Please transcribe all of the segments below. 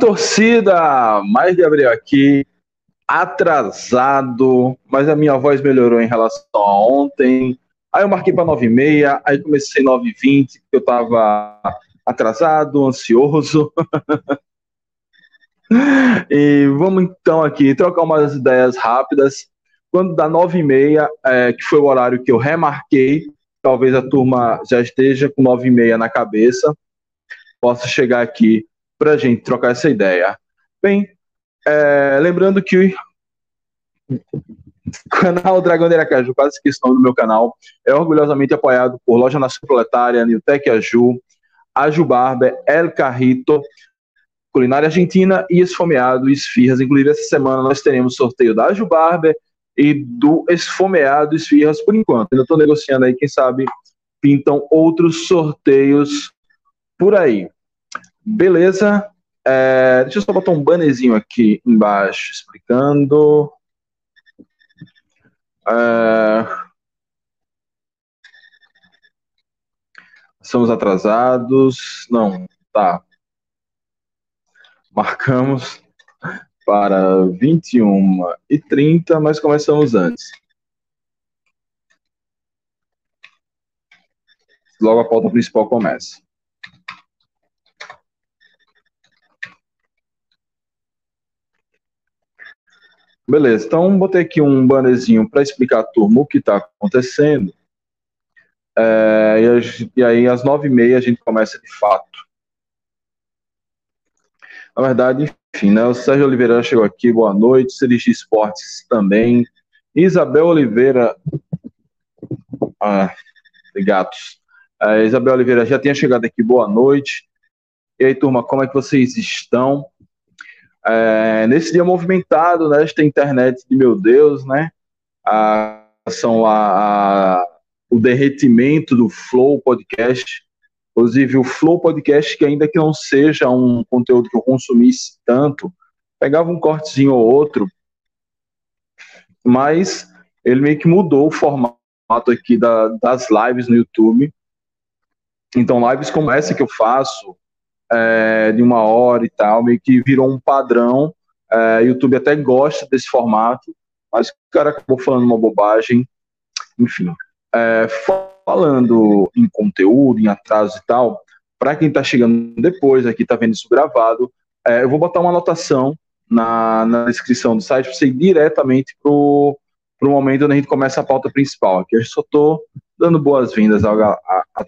Torcida! Mais Gabriel aqui, atrasado, mas a minha voz melhorou em relação a ontem. Aí eu marquei para 9h30, aí comecei 9h20, porque eu estava atrasado, ansioso. e vamos então aqui trocar umas ideias rápidas. Quando dá 9h30, é, que foi o horário que eu remarquei, talvez a turma já esteja com 9h30 na cabeça, possa chegar aqui para a gente trocar essa ideia. Bem, é, lembrando que o canal Dragão de Aracaju, quase esqueci o nome do meu canal, é orgulhosamente apoiado por Loja Nação Proletária, Niltec Aju, Aju Barber, El Carrito, Culinária Argentina e Esfomeado Esfirras. Inclusive, essa semana nós teremos sorteio da Aju Barber e do Esfomeado Esfirras por enquanto. Ainda estou negociando aí, quem sabe pintam outros sorteios por aí. Beleza. É, deixa eu só botar um bannerzinho aqui embaixo explicando. É, estamos atrasados. Não, tá. Marcamos para 21 e 30, mas começamos antes. Logo a pauta principal começa. Beleza, então botei aqui um bannerzinho para explicar a turma o que está acontecendo. É, e, aí, às nove e meia, a gente começa de fato. Na verdade, enfim, né, o Sérgio Oliveira chegou aqui, boa noite. Serigi Esportes também. Isabel Oliveira. Ah, gatos. É, Isabel Oliveira já tinha chegado aqui, boa noite. E aí, turma, como é que vocês estão? É, nesse dia movimentado, né, esta internet de meu Deus, né, a, são a, a, o derretimento do Flow Podcast, inclusive o Flow Podcast, que ainda que não seja um conteúdo que eu consumisse tanto, pegava um cortezinho ou outro, mas ele meio que mudou o formato aqui da, das lives no YouTube. Então, lives como essa que eu faço, é, de uma hora e tal, meio que virou um padrão. É, YouTube até gosta desse formato, mas o cara acabou falando uma bobagem. Enfim, é, falando em conteúdo, em atraso e tal, para quem está chegando depois, aqui está vendo isso gravado, é, eu vou botar uma anotação na, na descrição do site para você ir diretamente para o momento onde a gente começa a pauta principal. Aqui eu só estou dando boas-vindas à,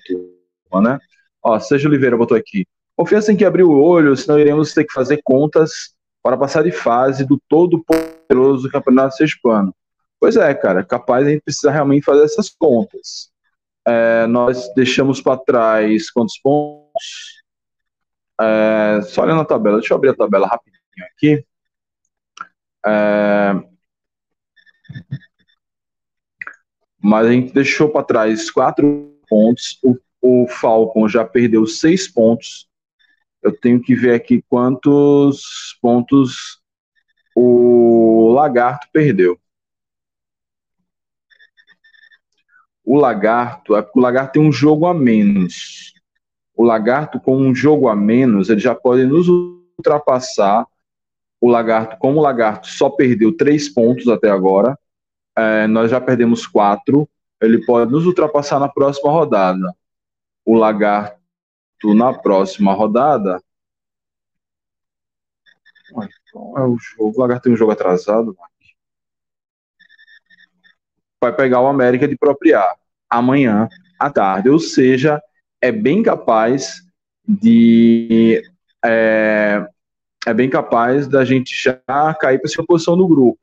turma, né? Ó, Sérgio Oliveira botou aqui. Confiança em que abrir o olho, senão iremos ter que fazer contas para passar de fase do todo poderoso campeonato sexpano. Pois é, cara, capaz a gente precisa realmente fazer essas contas. É, nós deixamos para trás quantos pontos? É, só olhando a tabela, deixa eu abrir a tabela rapidinho aqui. É, mas a gente deixou para trás quatro pontos. O, o Falcon já perdeu seis pontos eu tenho que ver aqui quantos pontos o Lagarto perdeu. O Lagarto, é porque o Lagarto tem um jogo a menos. O Lagarto, com um jogo a menos, ele já pode nos ultrapassar. O Lagarto, como o Lagarto só perdeu três pontos até agora, é, nós já perdemos quatro. Ele pode nos ultrapassar na próxima rodada. O Lagarto na próxima rodada. Então é o jogo. O Lagarto tem um jogo atrasado. vai pegar o América de propriar amanhã à tarde. Ou seja, é bem capaz de. É, é bem capaz da gente já cair para essa posição do grupo.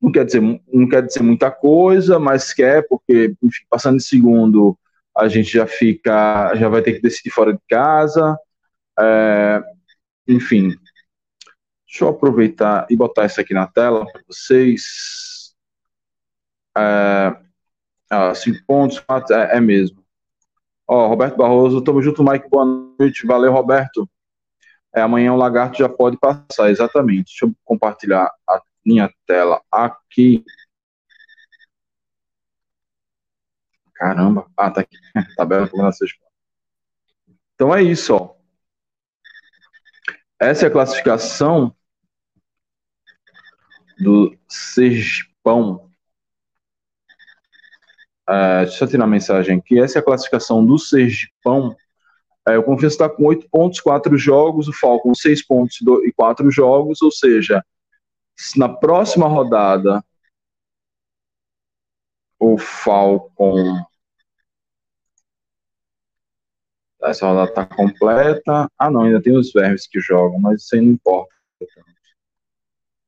Não quer, dizer, não quer dizer muita coisa, mas quer, porque, enfim, passando em segundo, a gente já fica, já vai ter que decidir fora de casa. É, enfim, deixa eu aproveitar e botar isso aqui na tela para vocês. É, ah, cinco pontos, quatro, é, é mesmo. Ó, Roberto Barroso, tamo junto, Mike, boa noite. Valeu, Roberto. É, amanhã o lagarto já pode passar, exatamente. Deixa eu compartilhar a minha tela aqui. Caramba, ah, tá aqui. Tabela por Então é isso, ó. Essa é a classificação do Sergipão. É, deixa eu tirar a mensagem aqui. Essa é a classificação do Sergipão. É, o Confiança está com 8 pontos, 4 jogos, o Falcon 6 pontos e 4 jogos, ou seja, na próxima rodada o Falcon essa rodada está completa. Ah, não, ainda tem os vermes que jogam, mas isso aí não importa.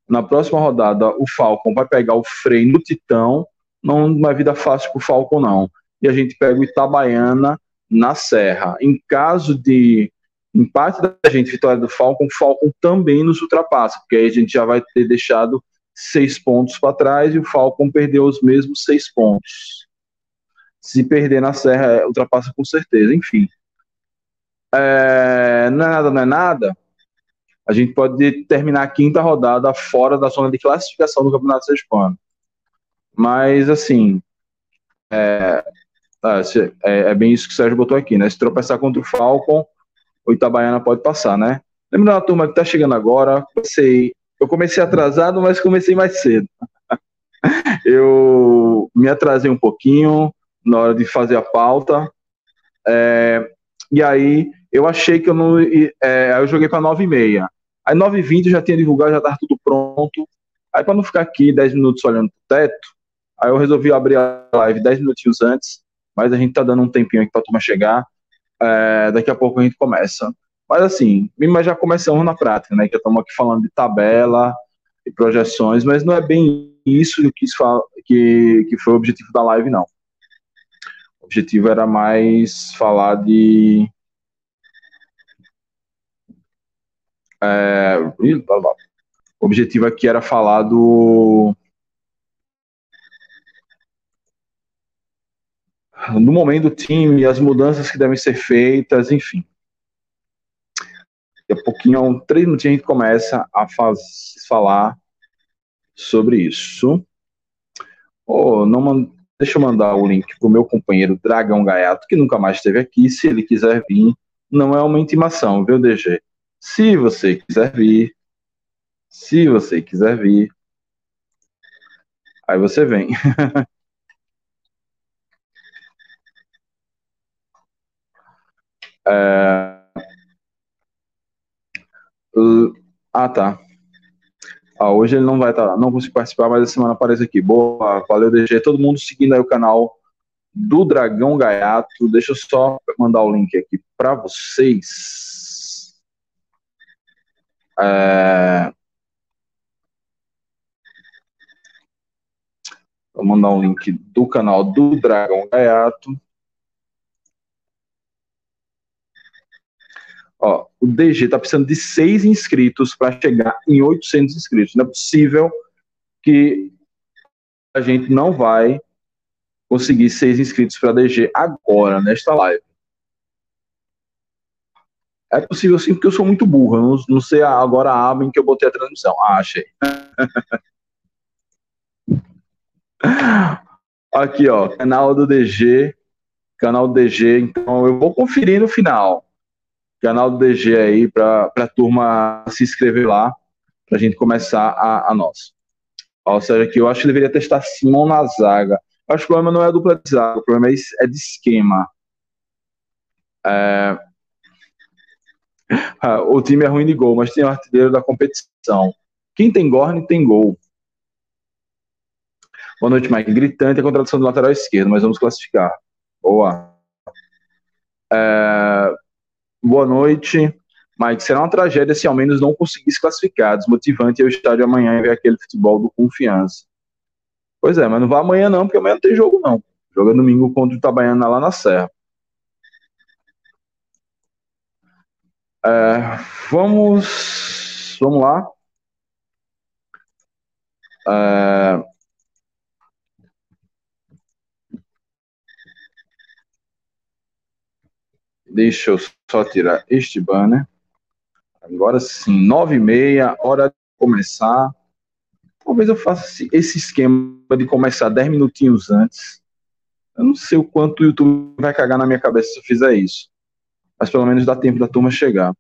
Na próxima rodada, o Falcon vai pegar o freio no Titão. Não é vida fácil para o Falcon, não. E a gente pega o Itabaiana na Serra. Em caso de empate da gente, vitória do Falcon, o Falcon também nos ultrapassa, porque aí a gente já vai ter deixado seis pontos para trás e o Falcon perdeu os mesmos seis pontos. Se perder na Serra, ultrapassa com certeza. Enfim, é, não é nada, não é nada, a gente pode terminar a quinta rodada fora da zona de classificação do Campeonato Sergipano. Mas, assim, é, tá, é, é, bem isso que o Sérgio botou aqui, né? Se tropeçar contra o Falcon, o Itabaiana pode passar, né? Lembrando a turma que está chegando agora, comecei, eu comecei atrasado, mas comecei mais cedo. eu me atrasei um pouquinho na hora de fazer a pauta, é, e aí eu achei que eu não. É, eu joguei para 9 e meia. Aí 9 e 20 eu já tinha divulgado, já estava tudo pronto. Aí para não ficar aqui 10 minutos olhando pro teto, aí eu resolvi abrir a live 10 minutinhos antes, mas a gente tá dando um tempinho aqui pra turma chegar. É, daqui a pouco a gente começa. Mas assim, mas já começamos na prática, né? Que estamos aqui falando de tabela e projeções, mas não é bem isso que, que, que foi o objetivo da live, não. Objetivo era mais falar de É, o objetivo aqui era falar do. No momento do time, as mudanças que devem ser feitas, enfim. Daqui a pouquinho, três minutinhos, a gente começa a faz, falar sobre isso. Oh, não Deixa eu mandar o link para o meu companheiro Dragão Gaiato, que nunca mais esteve aqui. Se ele quiser vir, não é uma intimação, viu, DG? Se você quiser vir, se você quiser vir, aí você vem. é... Ah, tá. Ah, hoje ele não vai estar, tá, não consigo participar, mas a semana aparece aqui. Boa, valeu, DG. Todo mundo seguindo aí o canal do Dragão Gaiato. Deixa eu só mandar o link aqui para vocês. É... Vou mandar um link do canal do Dragão Gaiato. Ó, o DG está precisando de seis inscritos para chegar em 800 inscritos. Não é possível que a gente não vai conseguir seis inscritos para DG agora, nesta live. É possível sim, porque eu sou muito burro. Não, não sei agora a aba em que eu botei a transmissão. Ah, achei. Aqui, ó, canal do DG, canal do DG. Então eu vou conferir no final. Canal do DG aí para a turma se inscrever lá, para a gente começar a, a nossa. Ou seja, que eu acho que deveria testar Simon na zaga. Eu acho que o problema não é dupla de zaga, o problema é, é de esquema. É, o time é ruim de gol, mas tem o artilheiro da competição. Quem tem Gorne tem gol. Boa noite, Mike. Gritante a contradição do lateral esquerdo, mas vamos classificar. Boa. É... Boa noite. Mike, será uma tragédia se ao menos não conseguisse classificar. Desmotivante é o estádio amanhã e ver aquele futebol do confiança. Pois é, mas não vai amanhã não, porque amanhã não tem jogo não. Joga domingo contra o Itabaiana lá na Serra. É, vamos, vamos lá. É, deixa eu só tirar este banner. Agora sim, nove e meia, hora de começar. Talvez eu faça esse esquema de começar dez minutinhos antes. Eu não sei o quanto o YouTube vai cagar na minha cabeça se eu fizer isso. Mas pelo menos dá tempo da turma chegar.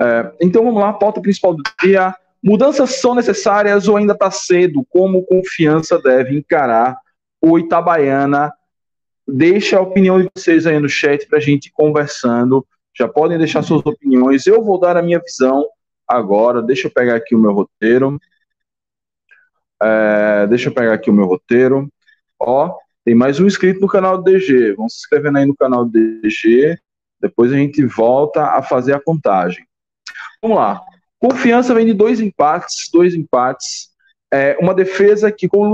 É, então vamos lá, pauta principal do dia. Mudanças são necessárias ou ainda está cedo? Como confiança deve encarar o Itabaiana? Deixa a opinião de vocês aí no chat para a gente conversando já podem deixar suas opiniões. Eu vou dar a minha visão agora. Deixa eu pegar aqui o meu roteiro. É, deixa eu pegar aqui o meu roteiro. Ó, tem mais um inscrito no canal do DG. Vão se inscrevendo aí no canal do DG. Depois a gente volta a fazer a contagem. Vamos lá. Confiança vem de dois empates, dois empates. É, uma defesa que com o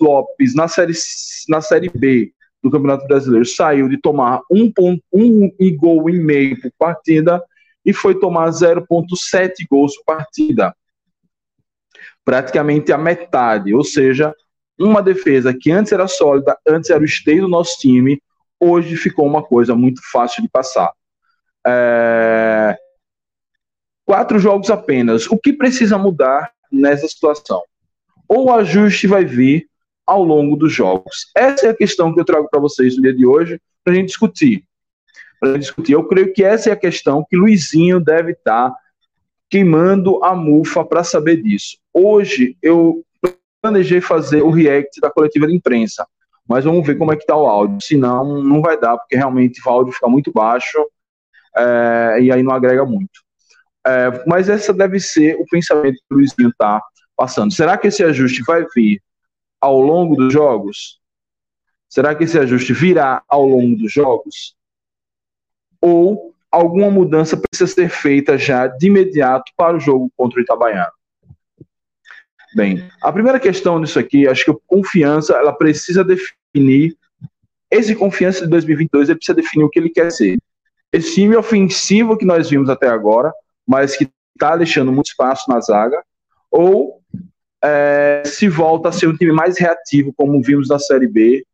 Lopes na série, na série B do Campeonato Brasileiro saiu de tomar 1,1 um, gol e meio por partida e foi tomar 0,7 gols por partida. Praticamente a metade, ou seja, uma defesa que antes era sólida, antes era o esteio do nosso time, hoje ficou uma coisa muito fácil de passar. É... Quatro jogos apenas. O que precisa mudar nessa situação? Ou o ajuste vai vir, ao longo dos jogos? Essa é a questão que eu trago para vocês no dia de hoje, para a gente discutir. Para discutir. Eu creio que essa é a questão que Luizinho deve estar tá queimando a mufa para saber disso. Hoje eu planejei fazer o react da coletiva de imprensa, mas vamos ver como é que está o áudio. Senão, não vai dar, porque realmente o áudio fica muito baixo é, e aí não agrega muito. É, mas essa deve ser o pensamento que o Luizinho está passando. Será que esse ajuste vai vir ao longo dos jogos? Será que esse ajuste virá ao longo dos jogos? Ou alguma mudança precisa ser feita já de imediato para o jogo contra o Itabaiana? Bem, a primeira questão nisso aqui, acho que a confiança, ela precisa definir esse confiança de 2022, ele precisa definir o que ele quer ser. Esse time ofensivo que nós vimos até agora, mas que está deixando muito espaço na zaga, ou é, se volta a ser um time mais reativo, como vimos na Série B,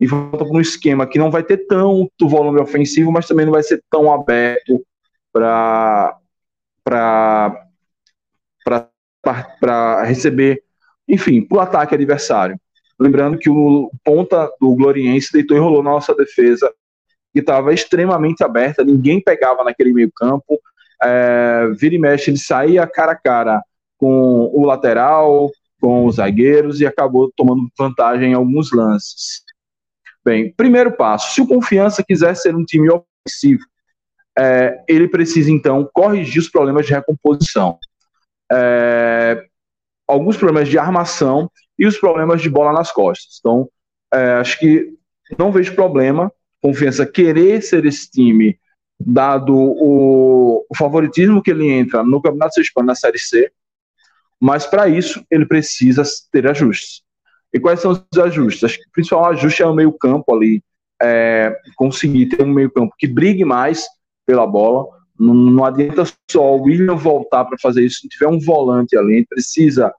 e volta para um esquema que não vai ter tanto volume ofensivo, mas também não vai ser tão aberto para para receber, enfim, para o ataque adversário. Lembrando que o ponta do Gloriense deitou e rolou na nossa defesa, que estava extremamente aberta, ninguém pegava naquele meio campo, é, vira e mexe, ele saía cara a cara com o lateral, com os zagueiros e acabou tomando vantagem em alguns lances. Bem, primeiro passo: se o Confiança quiser ser um time ofensivo, é, ele precisa então corrigir os problemas de recomposição. É, alguns problemas de armação e os problemas de bola nas costas. Então, é, acho que não vejo problema Confiança querer ser esse time, dado o, favoritismo que ele entra no Campeonato Espanhol na Série C, mas para isso ele precisa ter ajustes. E quais são os ajustes? Acho que o principal ajuste é o meio-campo ali, é, conseguir ter um meio-campo que brigue mais pela bola. Não, não adianta só o William voltar para fazer isso. Se tiver um volante ali, precisa,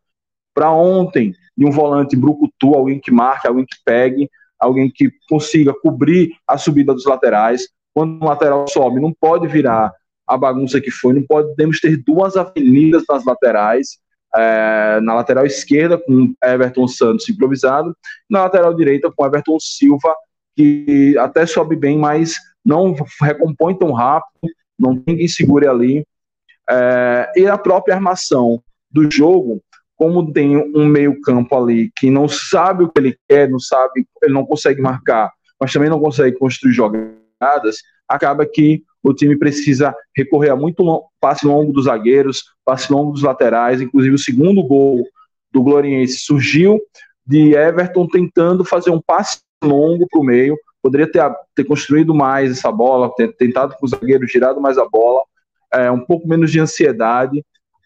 para ontem, de um volante brucutu, alguém que marque, alguém que pegue, alguém que consiga cobrir a subida dos laterais. Quando o lateral sobe, não pode virar a bagunça que foi, não podemos ter duas avenidas nas laterais é, na lateral esquerda com Everton Santos improvisado, na lateral direita com Everton Silva, que até sobe bem, mas não recompõe tão rápido, não tem quem segure ali. É, e a própria armação do jogo, como tem um meio-campo ali que não sabe o que ele quer, não sabe, ele não consegue marcar, mas também não consegue construir jogadas, acaba que o time precisa recorrer a muito long, passe longo dos zagueiros, passe longo dos laterais, inclusive o segundo gol do Gloriense surgiu de Everton tentando fazer um passe longo para o meio, poderia ter, ter construído mais essa bola, ter tentado com o zagueiro girado mais a bola, é, um pouco menos de ansiedade,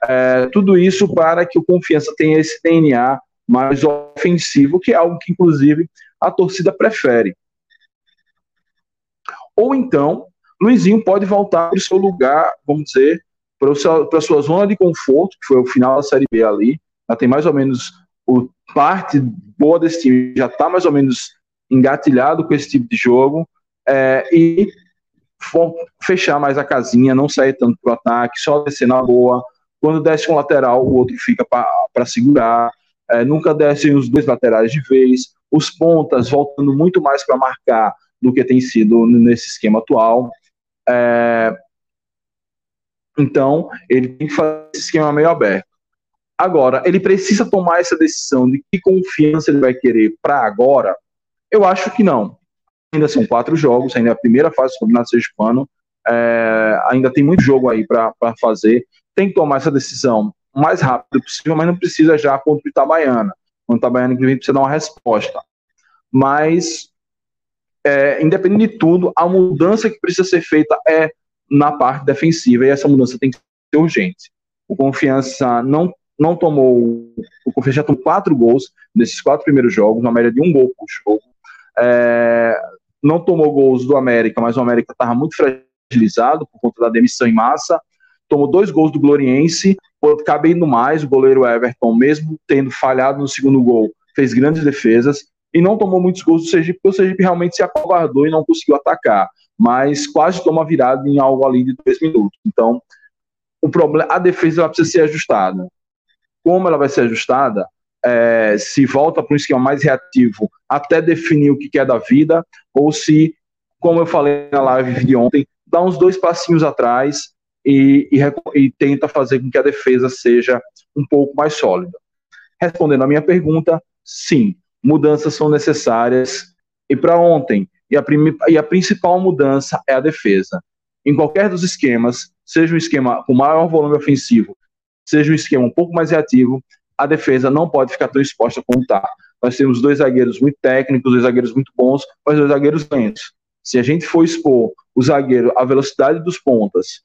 é, tudo isso para que o Confiança tenha esse DNA mais ofensivo, que é algo que, inclusive, a torcida prefere. Ou então, Luizinho pode voltar para o seu lugar, vamos dizer, para, a sua zona de conforto, que foi o final da Série B ali, já tem mais ou menos o parte boa desse time, já está mais ou menos engatilhado com esse tipo de jogo, é, e fechar mais a casinha, não sair tanto para o ataque, só descer na boa. Quando desce um lateral, o outro fica para segurar. É, nunca descem os dois laterais de vez. Os pontas voltando muito mais para marcar do que tem sido nesse esquema atual. É, então, ele tem que fazer esse esquema meio aberto. Agora, ele precisa tomar essa decisão de que confiança ele vai querer para agora? Eu acho que não ainda são quatro jogos, ainda é a primeira fase do Campeonato Sergipano, é, ainda tem muito jogo aí para fazer. Tem que tomar essa decisão o mais rápido possível, mas não precisa já contra o Itabaiana. O Itabaiana, inclusive, precisa dar uma resposta. Mas, é, independente de tudo, a mudança que precisa ser feita é na parte defensiva, e essa mudança tem que ser urgente. O Confiança não, não tomou. O Confiança já tomou quatro gols nesses quatro primeiros jogos, uma média de um gol por jogo. É, não tomou gols do América, mas o América estava muito fragilizado por conta da demissão em massa. Tomou dois gols do Gloriense, cabendo mais, o goleiro Everton, mesmo tendo falhado no segundo gol, fez grandes defesas e não tomou muitos gols do Sergipe, porque o Sergipe realmente se acovardou e não conseguiu atacar, mas quase toma virada em algo ali de dois minutos. Então, o problema, a defesa ela precisa ser ajustada. Como ela vai ser ajustada? é, se volta para um esquema mais reativo até definir o que quer da vida, ou se, como eu falei na live de ontem, dá uns dois passinhos atrás e, e, e tenta fazer com que a defesa seja um pouco mais sólida. Respondendo à minha pergunta, sim, mudanças são necessárias. E para ontem, e a, e a principal mudança é a defesa. Em qualquer dos esquemas, seja um esquema com maior volume ofensivo, seja um esquema um pouco mais reativo, a defesa não pode ficar tão exposta como está. Nós temos dois zagueiros muito técnicos, dois zagueiros muito bons, mas dois zagueiros lentos. Se a gente for expor o zagueiro à velocidade dos pontas,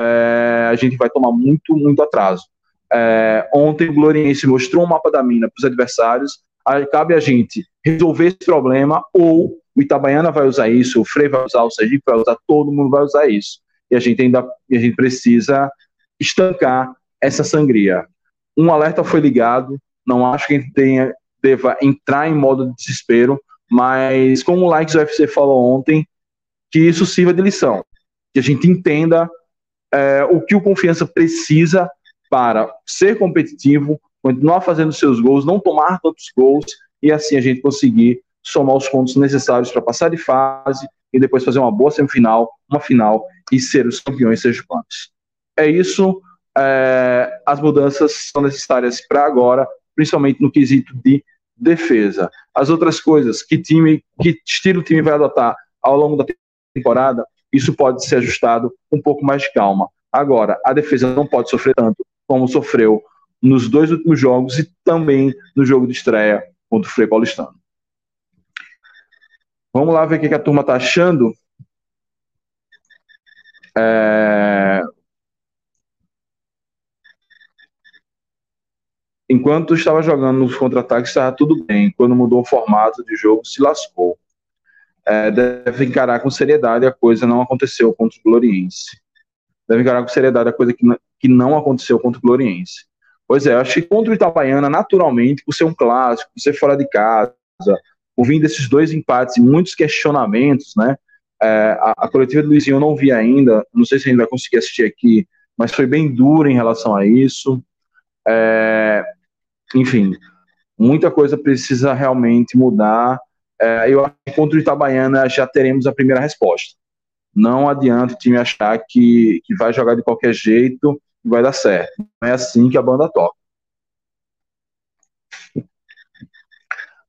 é, a gente vai tomar muito, muito atraso. É, ontem o Gloriense mostrou um mapa da mina para os adversários. Cabe a gente resolver esse problema, ou o Itabaiana vai usar isso, o Frei vai usar, o Sergipe vai usar, todo mundo vai usar isso. E a gente ainda a gente precisa estancar essa sangria um alerta foi ligado, não acho que a gente tenha, deva entrar em modo de desespero, mas como o Likes UFC falou ontem, que isso sirva de lição, que a gente entenda é, o que o Confiança precisa para ser competitivo, continuar fazendo seus gols, não tomar tantos gols e assim a gente conseguir somar os pontos necessários para passar de fase e depois fazer uma boa semifinal, uma final e ser os campeões sergipanos. É isso é, as mudanças são necessárias para agora, principalmente no quesito de defesa. As outras coisas, que time, que estilo o time vai adotar ao longo da temporada, isso pode ser ajustado um pouco mais de calma. Agora, a defesa não pode sofrer tanto como sofreu nos dois últimos jogos e também no jogo de estreia contra o Frei Paulistano. Vamos lá ver o que a turma está achando. É, Enquanto estava jogando nos contra-ataques, estava tudo bem. Quando mudou o formato de jogo, se lascou. É, deve encarar com seriedade a coisa não aconteceu contra o Gloriense. Deve encarar com seriedade a coisa que não, que não aconteceu contra o Gloriense. Pois é, acho que contra o Itabaiana, naturalmente, por ser um clássico, por ser fora de casa, por vir desses dois empates e muitos questionamentos, né? É, a, a, coletiva do Luizinho eu não vi ainda, não sei se a gente vai conseguir assistir aqui, mas foi bem dura em relação a isso. É, enfim, muita coisa precisa realmente mudar. É, eu acho que contra o Itabaiana já teremos a primeira resposta. Não adianta o time achar que, que vai jogar de qualquer jeito vai dar certo. Não é assim que a banda toca.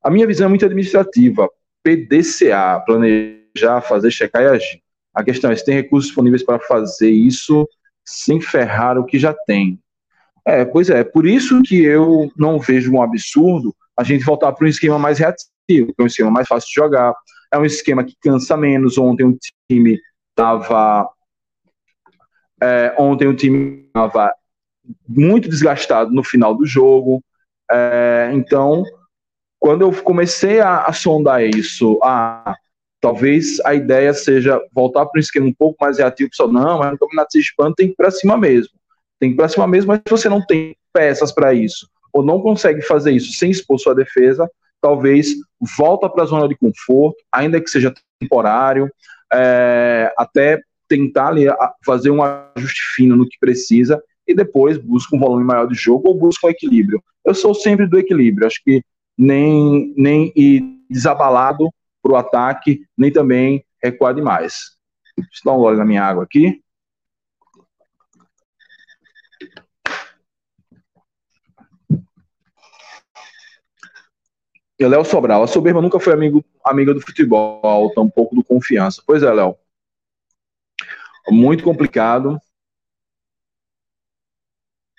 A minha visão é muito administrativa. PDCA, planejar, fazer, checar e agir. A questão é se tem recursos disponíveis para fazer isso sem ferrar o que já tem. É, pois é, por isso que eu não vejo um absurdo a gente voltar para um esquema mais reativo, que é um esquema mais fácil de jogar, é um esquema que cansa menos. Ontem o time estava. É, ontem o time estava muito desgastado no final do jogo. É, então, quando eu comecei a, a sondar isso, ah, talvez a ideia seja voltar para um esquema um pouco mais reativo, só não, mas no campeonato Espanha tem que ir para cima mesmo. Tem que ir para cima mesmo, mas se você não tem peças para isso, ou não consegue fazer isso sem expor sua defesa, talvez volta para a zona de conforto, ainda que seja temporário, é, até tentar ali, fazer um ajuste fino no que precisa e depois busca um volume maior de jogo ou busca um equilíbrio. Eu sou sempre do equilíbrio, acho que nem, nem ir desabalado para o ataque, nem também recuar demais. Deixa eu dar um gole na minha água aqui. E Léo Sobral, a soberba nunca foi amigo, amiga do futebol, tampouco do confiança. Pois é, Léo. Muito complicado.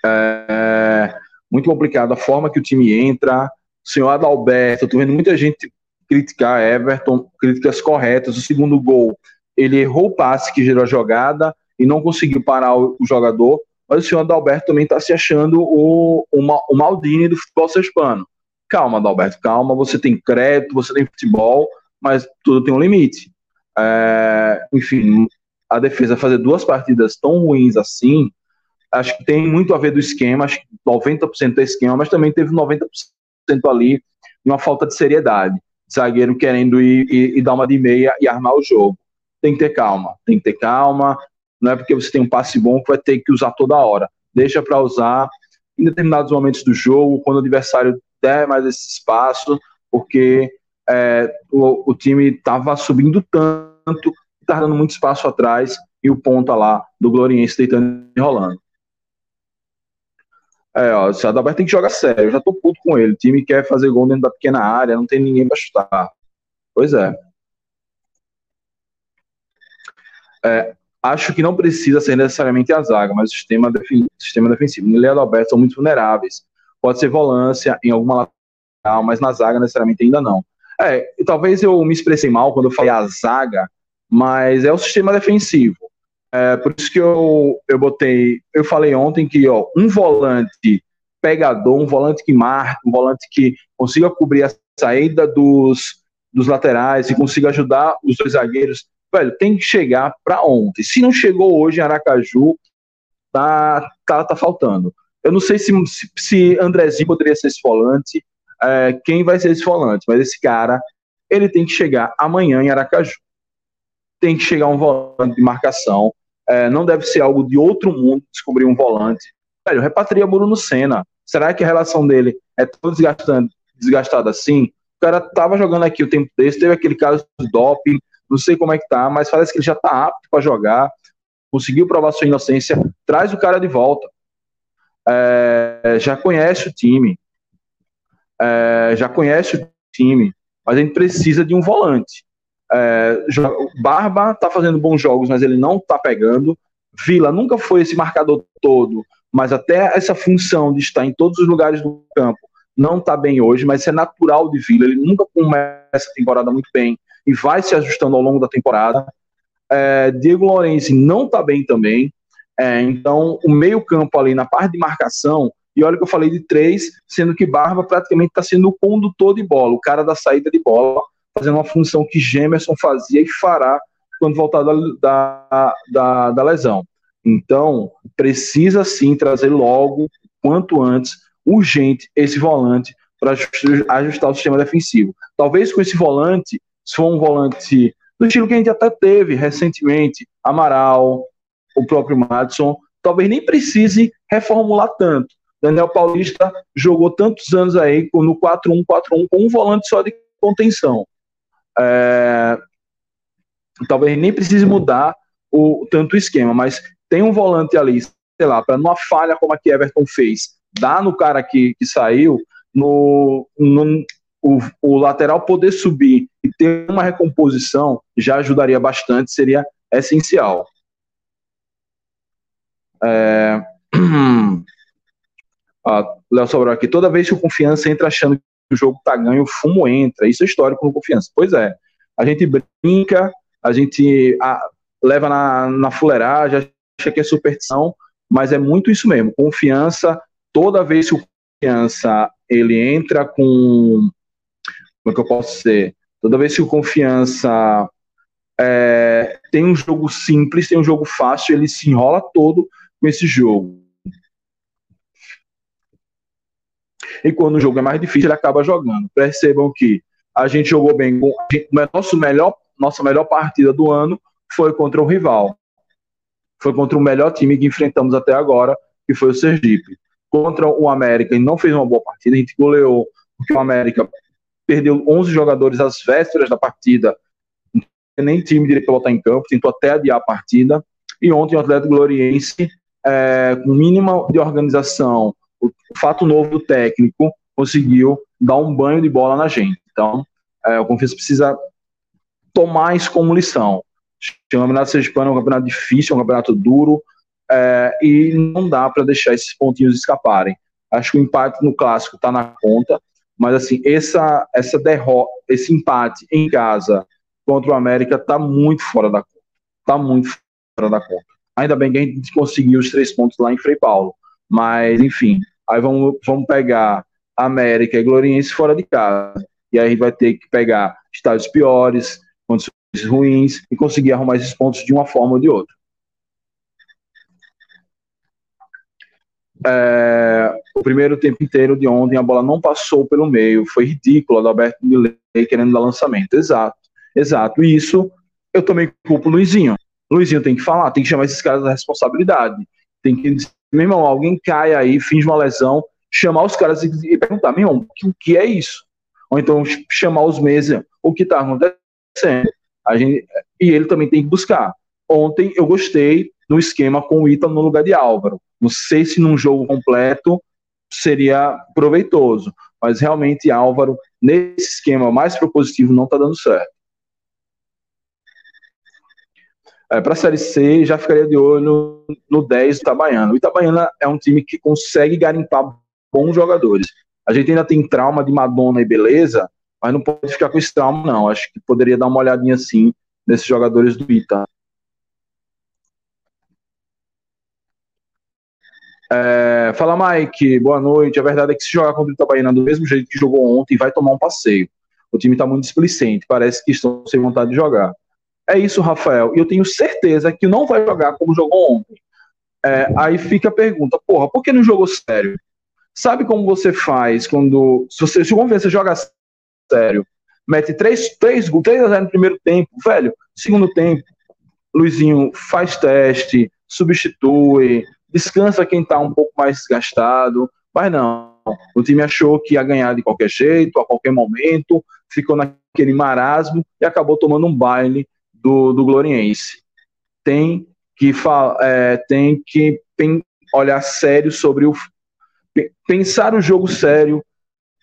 É, muito complicado a forma que o time entra. O senhor Adalberto, estou vendo muita gente criticar Everton, críticas corretas. O segundo gol, ele errou o passe que gerou a jogada e não conseguiu parar o, o jogador. Mas o senhor Adalberto também está se achando o, o, o Maldini do futebol hispano calma, Adalberto, calma, você tem crédito, você tem futebol, mas tudo tem um limite. É, enfim, a defesa fazer duas partidas tão ruins assim, acho que tem muito a ver do esquema, acho que 90% é esquema, mas também teve 90% ali de uma falta de seriedade. Zagueiro querendo ir, ir, ir, dar uma de meia e armar o jogo. Tem que ter calma, tem que ter calma. Não é porque você tem um passe bom que vai ter que usar toda hora. Deixa para usar em determinados momentos do jogo, quando o adversário der mais esse espaço, porque é, o, o, time estava subindo tanto, estava dando muito espaço atrás, e o ponta lá do Gloriense deitando e rolando. É, ó, o Adalberto tem que jogar sério, eu já tô puto com ele. O time quer fazer gol dentro da pequena área, não tem ninguém para chutar. Pois é. é. Acho que não precisa ser necessariamente a zaga, mas o sistema, defi sistema defensivo. Nele e Adalberto são muito vulneráveis pode ser volância em alguma lateral, mas na zaga necessariamente ainda não. É, talvez eu me expressei mal quando eu falei a zaga, mas é o sistema defensivo. É, por isso que eu, eu botei, eu falei ontem que ó, um volante pegador, um volante que marca, um volante que consiga cobrir a saída dos, dos laterais e consiga ajudar os dois zagueiros, velho, tem que chegar para ontem. Se não chegou hoje em Aracaju, tá, tá, tá faltando. Eu não sei se, se, se Andrezinho poderia ser esse volante, é, quem vai ser esse volante, mas esse cara, ele tem que chegar amanhã em Aracaju. Tem que chegar um volante de marcação. É, não deve ser algo de outro mundo descobrir um volante. Velho, repatria Bruno Senna. Será que a relação dele é tão desgastada assim? O cara tava jogando aqui o tempo desse, teve aquele caso de doping, não sei como é que tá, mas parece que ele já tá apto para jogar, conseguiu provar sua inocência, traz o cara de volta é, já conhece o time, é, já conhece o time, mas a gente precisa de um volante. É, Barba está fazendo bons jogos, mas ele não está pegando. Vila nunca foi esse marcador todo, mas até essa função de estar em todos os lugares do campo não está bem hoje, mas isso é natural de Vila. Ele nunca começa a temporada muito bem e vai se ajustando ao longo da temporada. É, Diego Lourenço não está bem também. É, então, o meio-campo ali na parte de marcação, e olha que eu falei de três, sendo que Barba praticamente está sendo o condutor de bola, o cara da saída de bola, fazendo uma função que Gemerson fazia e fará quando voltar da, da, da, da lesão. Então, precisa sim trazer logo, quanto antes, urgente, esse volante para ajustar o sistema defensivo. Talvez com esse volante, se for um volante do estilo que a gente até teve recentemente, Amaral, o próprio Madison, talvez nem precise reformular tanto. Daniel Paulista jogou tantos anos aí no 4-1-4-1 com um volante só de contenção. É, talvez nem precise mudar o tanto o esquema, mas tem um volante ali, sei lá, para numa falha como a que Everton fez, dá no cara que, que saiu, no, no o, o, lateral poder subir e ter uma recomposição já ajudaria bastante, seria essencial. É... Ah, Léo Sobral aqui, toda vez que o Confiança entra achando o jogo tá ganho, o fumo entra. Isso é histórico no Confiança. Pois é. A gente brinca, a gente a, leva na, na fuleiragem, acha que é superstição, mas é muito isso mesmo. Confiança, toda vez que o Confiança ele entra com. Como é que eu posso dizer? Toda vez que o Confiança é, tem um jogo simples, tem um jogo fácil, ele se enrola todo com esse jogo. E quando o jogo é mais difícil, ele acaba jogando. Percebam que a gente jogou bem. Nosso melhor, nossa melhor partida do ano foi contra o rival. Foi contra o melhor time que enfrentamos até agora, que foi o Sergipe. Contra o América, ele não fez uma boa partida, a gente goleou, porque o América perdeu 11 jogadores às vésperas da partida, nem time direito para botar em campo, tentou até adiar a partida. E ontem o Atlético Gloriense, é, com mínima de organização, o fato novo técnico, conseguiu dar um banho de bola na gente. Então, é, o Confiança precisa tomar isso como lição. O campeonato sergipano é um campeonato difícil, é um campeonato duro, é, e não dá para deixar esses pontinhos escaparem. Acho que o empate no clássico está na conta, mas assim, essa, essa derrota, esse empate em casa contra o América está muito fora da conta. Está muito fora da conta. Ainda bem que a gente conseguiu os três pontos lá em Frei Paulo. Mas, enfim, aí vamos, vamos pegar América e Gloriense fora de casa. E aí vai ter que pegar estádios piores, condições ruins e conseguir arrumar esses pontos de uma forma ou de outra. É, o primeiro tempo inteiro de ontem a bola não passou pelo meio, foi ridículo do Alberto Milei querendo dar lançamento. Exato, exato. E isso eu também culpo o Luizinho. Luizinho tem que falar, tem que chamar esses caras da responsabilidade. Tem que meu irmão, alguém cai aí, finge uma lesão, chamar os caras e, perguntar, meu irmão, o que é isso? Ou então chamar os meses, o que está acontecendo? A gente, e ele também tem que buscar. Ontem eu gostei do esquema com o Ítalo no lugar de Álvaro. Não sei se num jogo completo seria proveitoso, mas realmente Álvaro, nesse esquema mais propositivo, não está dando certo. É, Para a Série C, já ficaria de olho no 10 do Itabaiana. O Itabaiana é um time que consegue garimpar bons jogadores. A gente ainda tem trauma de Madonna e beleza, mas não pode ficar com esse trauma, não. Acho que poderia dar uma olhadinha assim nesses jogadores do Ita. É, fala, Mike, boa noite. A verdade é que se jogar contra o Itabaiana do mesmo jeito que jogou ontem, vai tomar um passeio. O time está muito displicente, parece que estão sem vontade de jogar. É isso, Rafael. E eu tenho certeza que não vai jogar como jogou ontem. É, aí fica a pergunta, porra, por que não jogou sério? Sabe como você faz quando. Se você se você joga sério. Mete 3, 3, 3 a 0 no primeiro tempo, velho. Segundo tempo, Luizinho faz teste, substitui, descansa quem tá um pouco mais desgastado. Mas não, o time achou que ia ganhar de qualquer jeito, a qualquer momento, ficou naquele marasmo e acabou tomando um baile do, do Gloriense. Tem que, é, tem que olhar sério sobre o. Pensar o jogo sério,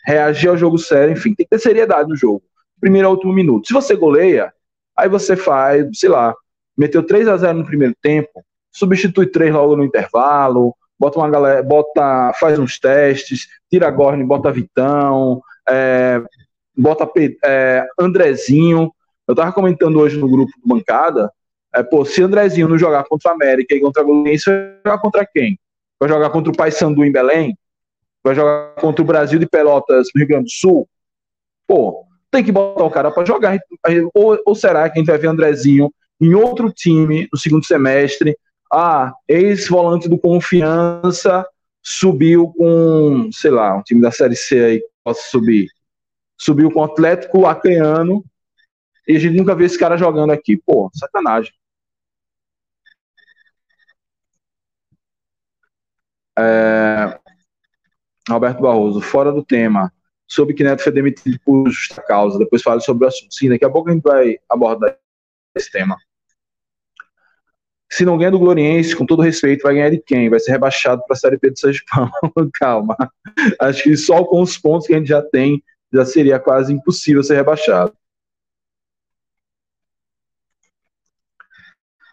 reagir ao jogo sério, enfim, tem que ter seriedade no jogo. Primeiro ao último minuto. Se você goleia, aí você faz, sei lá, meteu 3 a 0 no primeiro tempo, substitui três logo no intervalo, bota uma galera, bota, faz uns testes, tira Gorne, bota Vitão, é, bota é, Andrezinho. Eu tava comentando hoje no grupo do bancada, é, pô, se Andrezinho não jogar contra a América e contra a Goianiense, vai jogar contra quem? Vai jogar contra o Paysandu em Belém? vai jogar contra o Brasil de Pelotas no Rio Grande do Sul, pô, tem que botar o cara para jogar. Ou, ou será que a gente vai ver Andrezinho em outro time no segundo semestre? Ah, ex-volante do Confiança subiu com, sei lá, um time da Série C aí que possa subir. Subiu com o Atlético Acreano e a gente nunca vê esse cara jogando aqui. Pô, sacanagem. É, Alberto Barroso, fora do tema, sobre que Neto foi demitido por justa causa. Depois fale sobre o assunto. Sim, daqui a pouco a gente vai abordar esse tema. Se não ganha do Gloriense, com todo respeito, vai ganhar de quem? Vai ser rebaixado para a Série P do Sergipão. Calma. Acho que só com os pontos que a gente já tem, já seria quase impossível ser rebaixado.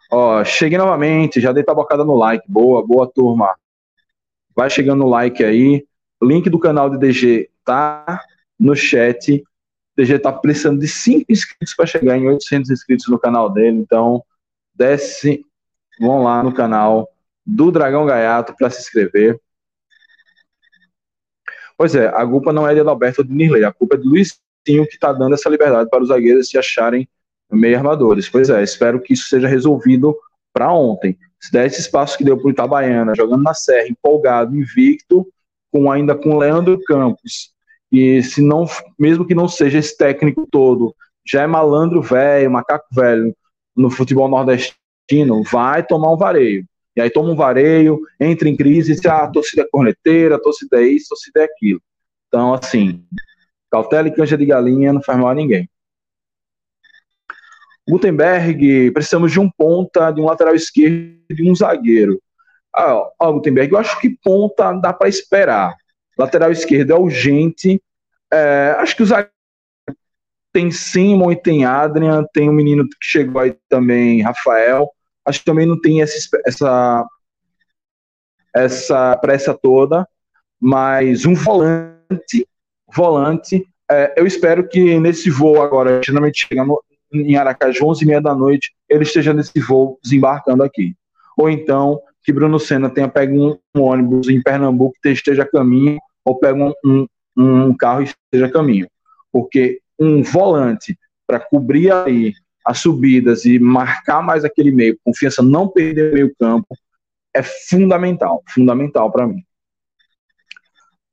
Ó, cheguei novamente, já dei tabocada no like. Boa, boa turma. vai chegando o like aí. Link do canal de DG tá no chat. DG tá precisando de 5 inscritos para chegar em 800 inscritos no canal dele. Então, desce, vão lá no canal do Dragão Gaiato para se inscrever. Pois é, a culpa não é de Adalberto ou de Nirley, a culpa é de Luizinho que está dando essa liberdade para os zagueiros se acharem meio armadores. Pois é, espero que isso seja resolvido para ontem. Se der esse espaço que deu para o Itabaiana, jogando na Serra, empolgado, invicto, com ainda com Leandro Campos, e se não, mesmo que não seja esse técnico todo, já é malandro velho, macaco velho no futebol nordestino, vai tomar um vareio. E aí toma um vareio, entra em crise, diz, ah, a torcida é corneteira, a torcida é isso, a torcida é aquilo. Então, assim, cautela e canja de galinha não faz mal a ninguém. Gutenberg, precisamos de um ponta, de um lateral esquerdo e de um zagueiro. Ah, Gutenberg, eu acho que ponta dá para esperar. Lateral esquerdo é urgente. É, acho que o zagueiro tem Simon e tem Adrian, tem um menino que chegou aí também, Rafael. Acho que também não tem essa, essa, essa pressa toda, mas um volante, volante, é, eu espero que nesse voo agora, geralmente chegando em Aracaju, 11 e meia da noite, ele esteja nesse voo desembarcando aqui. Ou então, que Bruno Senna tenha pego um, ônibus em Pernambuco que esteja a caminho, ou pega um, um, um carro e esteja a caminho. Porque um volante para cobrir aí as subidas e marcar mais aquele meio, confiança, não perder meio campo, é fundamental, fundamental para mim.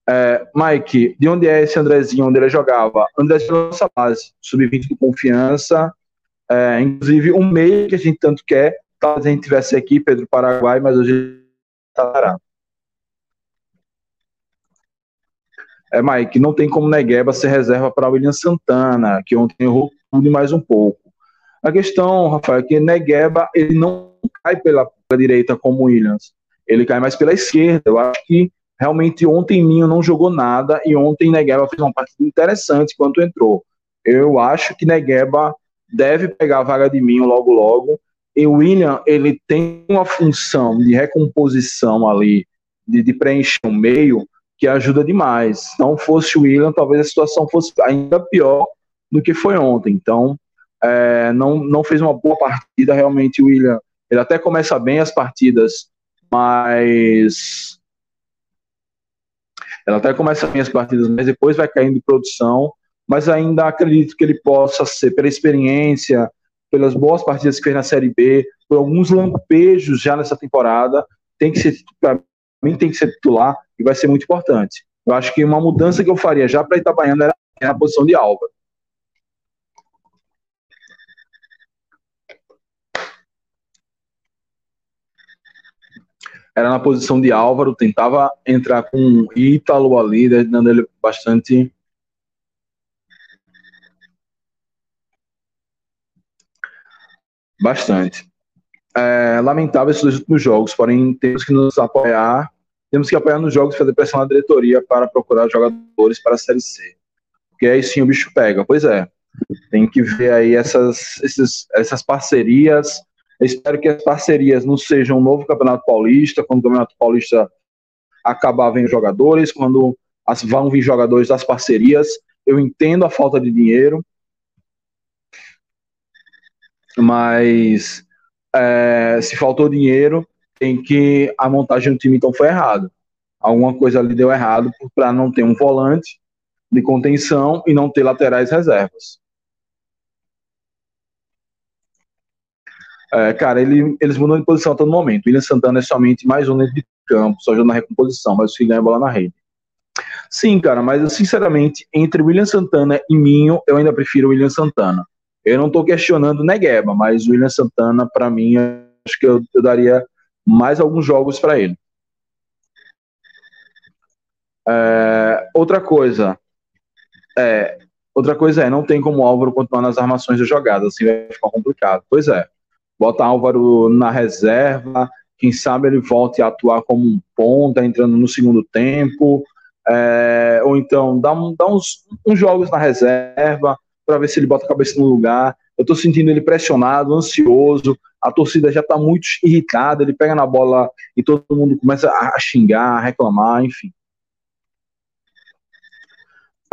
É, Mike, de onde é esse Andrezinho, onde ele jogava? Andrezinho é nossa base, sub-20 de confiança, é, inclusive um meio que a gente tanto quer, talvez a gente tivesse aqui, Pedro Paraguai, mas hoje está. É, Mike, não tem como Negueba ser reserva para William Santana, que ontem errou tudo e mais um pouco. A questão, Rafael, é que Negueba ele não cai pela, direita como Williams, ele cai mais pela esquerda. Eu acho que realmente ontem Minho não jogou nada e ontem Negueba fez uma partida interessante quando entrou. Eu acho que Negueba deve pegar a vaga de Minho logo logo. E o William, ele tem uma função de recomposição ali, de, de preencher o meio, que ajuda demais. Se não fosse o William, talvez a situação fosse ainda pior do que foi ontem. Então, é, não, não fez uma boa partida realmente o William. Ele até começa bem as partidas, mas ela até começa bem as partidas, mas depois vai caindo de produção. Mas ainda acredito que ele possa ser, pela experiência, pelas boas partidas que fez na Série B, por alguns lampejos já nessa temporada, tem que ser, para mim, tem que ser titular e vai ser muito importante. Eu acho que uma mudança que eu faria já para Itabaiana era na posição de Álvaro. Era na posição de Álvaro, tentava entrar com Ítalo ali, dando ele bastante. Bastante. É, lamentável esses dois últimos jogos, porém temos que nos apoiar, temos que apoiar nos jogos e fazer pressão na diretoria para procurar jogadores para a Série C. Porque aí sim o bicho pega. Pois é, tem que ver aí essas, esses, essas parcerias espero que as parcerias não sejam um novo Campeonato Paulista, quando o Campeonato Paulista acabar vendo jogadores, quando as, vão vir jogadores das parcerias. Eu entendo a falta de dinheiro, mas é, se faltou dinheiro, tem que a montagem do time então foi errada. Alguma coisa ali deu errado para não ter um volante de contenção e não ter laterais reservas. É, cara, ele, eles mudam de posição a todo momento. William Santana é somente mais um dentro de campo, só ajuda na recomposição, mas o que ganha a bola na rede. Sim, cara, mas eu, sinceramente, entre William Santana e Minho, eu ainda prefiro William Santana. Eu não estou questionando Negueba, mas o William Santana, para mim, acho que eu, eu, daria mais alguns jogos para ele. É, outra coisa, é, outra coisa é, não tem como o Álvaro continuar nas armações da jogada, assim vai ficar complicado. Pois é, bota Álvaro na reserva, quem sabe ele volte a atuar como um ponta, entrando no segundo tempo, é, ou então dá, um, dá uns, uns, jogos na reserva para ver se ele bota a cabeça no lugar. eu estou sentindo ele pressionado, ansioso, a torcida já está muito irritada, ele pega na bola e todo mundo começa a xingar, a reclamar, enfim.